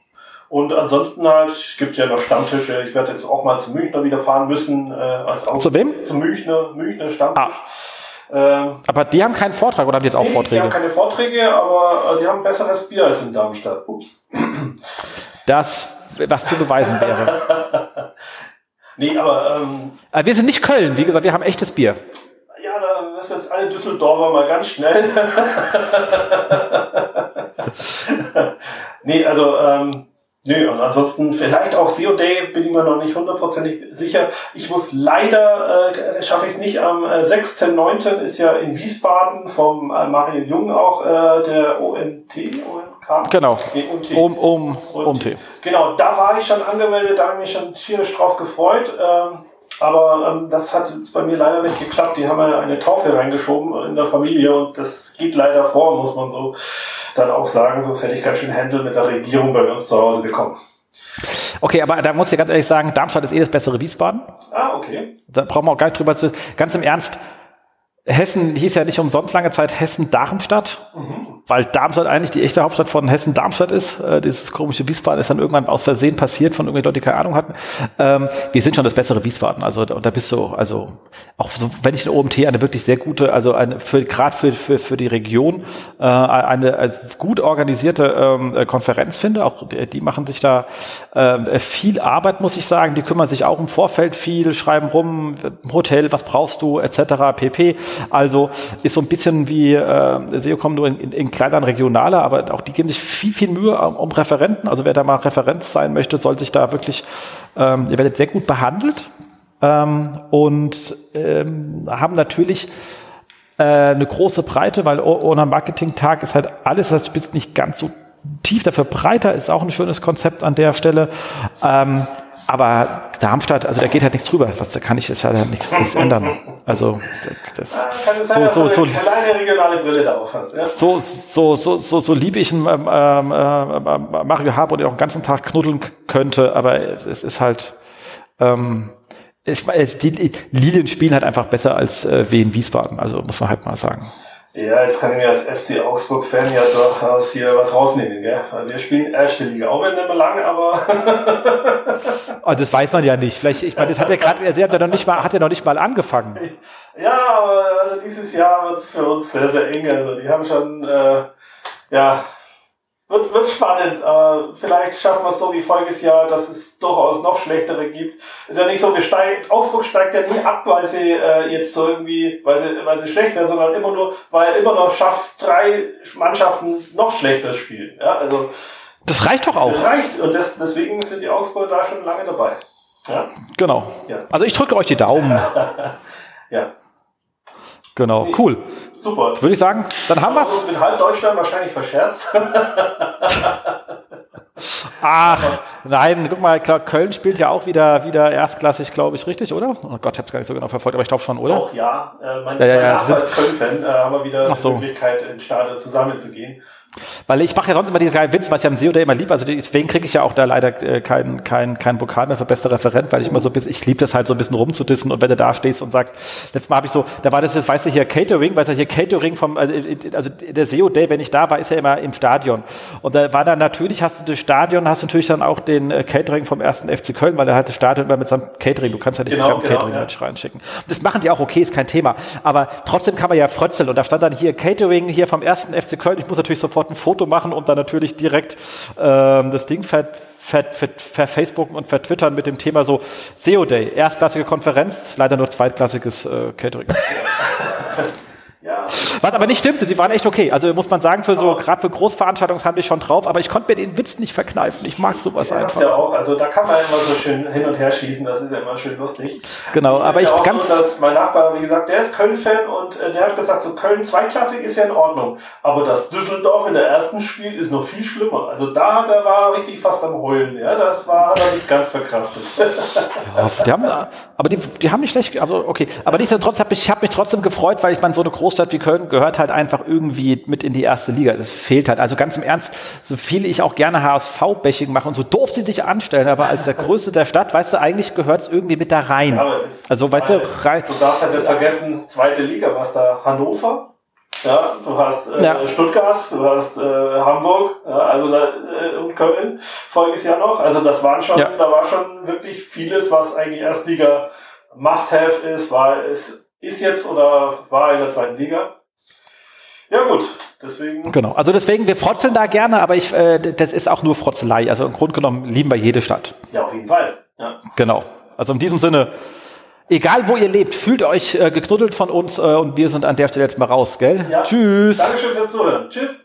Und ansonsten halt, es gibt ja noch Stammtische. Ich werde jetzt auch mal zum Münchner wieder fahren müssen. Äh, als auch Zu wem? Zum Münchner, Münchner Stammtisch. Ah. Ähm, aber die haben keinen Vortrag oder haben die jetzt auch nee, Vorträge? Die haben keine Vorträge, aber äh, die haben besseres Bier als in Darmstadt. Ups. Das, was zu beweisen wäre. Nee, aber. Ähm, aber wir sind nicht Köln, wie gesagt, wir haben echtes Bier. Ja, da das jetzt alle Düsseldorfer mal ganz schnell. nee, also, ähm, Nö, und ansonsten vielleicht auch Zero Day bin ich mir noch nicht hundertprozentig sicher. Ich muss leider, äh, schaffe ich es nicht, am äh, 6.9. ist ja in Wiesbaden vom äh, Mario Jung auch äh, der ONT, ONK? Genau, nee, OMT. Um, um, OMT. Genau, da war ich schon angemeldet, da habe ich mich schon tierisch drauf gefreut. Ähm, aber ähm, das hat jetzt bei mir leider nicht geklappt. Die haben ja eine Taufe reingeschoben in der Familie und das geht leider vor, muss man so dann auch sagen, sonst hätte ich ganz schön Händel mit der Regierung bei uns zu Hause bekommen. Okay, aber da muss ich ganz ehrlich sagen, Darmstadt ist eh das bessere Wiesbaden. Ah, okay. Da brauchen wir auch gar nicht drüber zu. Ganz im Ernst, Hessen hieß ja nicht umsonst lange Zeit Hessen-Darmstadt, mhm. weil Darmstadt eigentlich die echte Hauptstadt von Hessen-Darmstadt ist. Äh, dieses komische Wiesbaden ist dann irgendwann aus Versehen passiert von irgendwelchen Leuten, die keine Ahnung hatten. Ähm, wir sind schon das bessere Wiesbaden. Also und da bist du, also auch so, wenn ich in OMT eine wirklich sehr gute, also eine für gerade für, für, für die Region äh, eine, eine gut organisierte ähm, Konferenz finde. Auch die, die machen sich da äh, viel Arbeit, muss ich sagen. Die kümmern sich auch im Vorfeld viel, schreiben rum, Hotel, was brauchst du, etc. pp. Also ist so ein bisschen wie äh, SEOCom nur in, in, in kleineren regionaler, aber auch die geben sich viel, viel Mühe um, um Referenten. Also wer da mal Referenz sein möchte, soll sich da wirklich, ähm, ihr werdet sehr gut behandelt ähm, und ähm, haben natürlich äh, eine große Breite, weil ohne Marketing-Tag ist halt alles, das spitzt nicht ganz so tief, dafür breiter, ist auch ein schönes Konzept an der Stelle. Ähm, aber Darmstadt, also da geht halt nichts drüber. Was, da kann ich jetzt halt nichts, nichts ändern. Also das, sein, so, so, so, eine kleine regionale Brille da aufhast, ja? So, so, so, so, so lieb ich einen ähm, ähm, äh, Mario Harbour, der auch den ganzen Tag knuddeln könnte, aber es ist halt ähm, ich, die Lilien spielen halt einfach besser als äh, Wien Wiesbaden, also muss man halt mal sagen. Ja, jetzt kann ich mir als FC Augsburg-Fan ja durchaus hier was rausnehmen, gell? Wir spielen erste Liga, auch wenn nicht mehr lang, aber. oh, das weiß man ja nicht. Vielleicht, ich meine, das hat ja gerade, sie hat ja noch nicht mal, hat ja noch nicht mal angefangen. Ja, aber also dieses Jahr wird es für uns sehr, sehr eng. Also die haben schon, äh, ja, wird, wird spannend, aber vielleicht schaffen wir es so wie voriges Jahr, dass es durchaus noch schlechtere gibt. Ist ja nicht so, wir steigen, Augsburg steigt ja nie ab, weil sie äh, jetzt so irgendwie, weil sie, weil sie schlecht wäre, sondern immer nur, weil er immer noch schafft, drei Mannschaften noch schlechter spielen. Ja, also das reicht doch auch. Das reicht und das, deswegen sind die Augsburger da schon lange dabei. Ja? Genau. Ja. Also ich drücke euch die Daumen. ja. Genau, nee, cool. Super. Würde ich sagen, dann haben wir es. mit halb Deutschland wahrscheinlich verscherzt. Ach, nein, guck mal, klar, Köln spielt ja auch wieder, wieder erstklassig, glaube ich, richtig, oder? Oh Gott, ich habe es gar nicht so genau verfolgt, aber ich glaube schon, oder? Doch, ja. Äh, mein, ja, ja, ja, als Köln-Fan äh, haben wir wieder so. die Möglichkeit, in Stadion zusammenzugehen. Weil ich mache ja sonst immer diese kleinen Witz, was ich am SEO Day immer liebe. Also deswegen kriege ich ja auch da leider äh, keinen kein, kein Pokal mehr für bester Referent, weil ich immer so bis ich liebe das halt so ein bisschen rumzudissen und wenn du da stehst und sagst, letztes Mal habe ich so, da war das jetzt, weißt du, hier Catering, weil ja hier Catering vom, also, also der SEO Day, wenn ich da war, ist ja immer im Stadion. Und da war dann natürlich, hast du das Stadion, hast du natürlich dann auch den äh, Catering vom ersten FC Köln, weil da halt das Stadion immer mit seinem Catering, du kannst ja nicht genau, genau, Catering ja. reinschicken. Das machen die auch okay, ist kein Thema. Aber trotzdem kann man ja frötzeln und da stand dann hier Catering hier vom ersten FC Köln, ich muss natürlich sofort ein Foto machen und dann natürlich direkt ähm, das Ding ver, ver, ver, ver Facebooken und vertwittern mit dem Thema so SEO Day, erstklassige Konferenz, leider nur zweitklassiges äh, Catering. Ja. Was aber nicht stimmte, sie waren echt okay. Also muss man sagen, für so, gerade für Großveranstaltungen haben die schon drauf, aber ich konnte mir den Witz nicht verkneifen. Ich mag sowas ja, einfach. ja auch, also da kann man immer so schön hin und her schießen, das ist ja immer schön lustig. Genau, ich aber ich ja ganz. So, dass mein Nachbar, wie gesagt, der ist Köln-Fan und äh, der hat gesagt, so Köln zweitklassig ist ja in Ordnung. Aber das Düsseldorf in der ersten Spiel ist noch viel schlimmer. Also da, da war er richtig fast am Heulen, ja. Das war hat er nicht ganz verkraftet. ja, die haben, aber die, die haben nicht schlecht, also okay. Aber nichtsdestotrotz habe ich, ich hab mich trotzdem gefreut, weil ich meine, so eine Großstadt wie Köln gehört halt einfach irgendwie mit in die erste Liga. Das fehlt halt. Also ganz im Ernst, so viel ich auch gerne HSV-Bashing mache und so doof sie sich anstellen, aber als der Größte der Stadt, weißt du, eigentlich gehört es irgendwie mit da rein. Ja, also, weißt du, rein. Du darfst halt nicht vergessen, zweite Liga, was da Hannover, ja, du hast äh, ja. Stuttgart, du hast äh, Hamburg, ja, also da, äh, und Köln voriges Jahr noch. Also das waren schon, ja. da war schon wirklich vieles, was eigentlich Erstliga Must-Have ist, war es ist jetzt oder war in der zweiten Liga. Ja gut, deswegen. Genau, also deswegen, wir frotzeln da gerne, aber ich, äh, das ist auch nur Frotzelei. Also im Grunde genommen lieben wir jede Stadt. Ja, auf jeden Fall. Ja. Genau. Also in diesem Sinne, Egal wo ihr lebt, fühlt euch äh, geknuddelt von uns äh, und wir sind an der Stelle jetzt mal raus, gell? Ja. Tschüss. Dankeschön fürs Zuhören. Tschüss.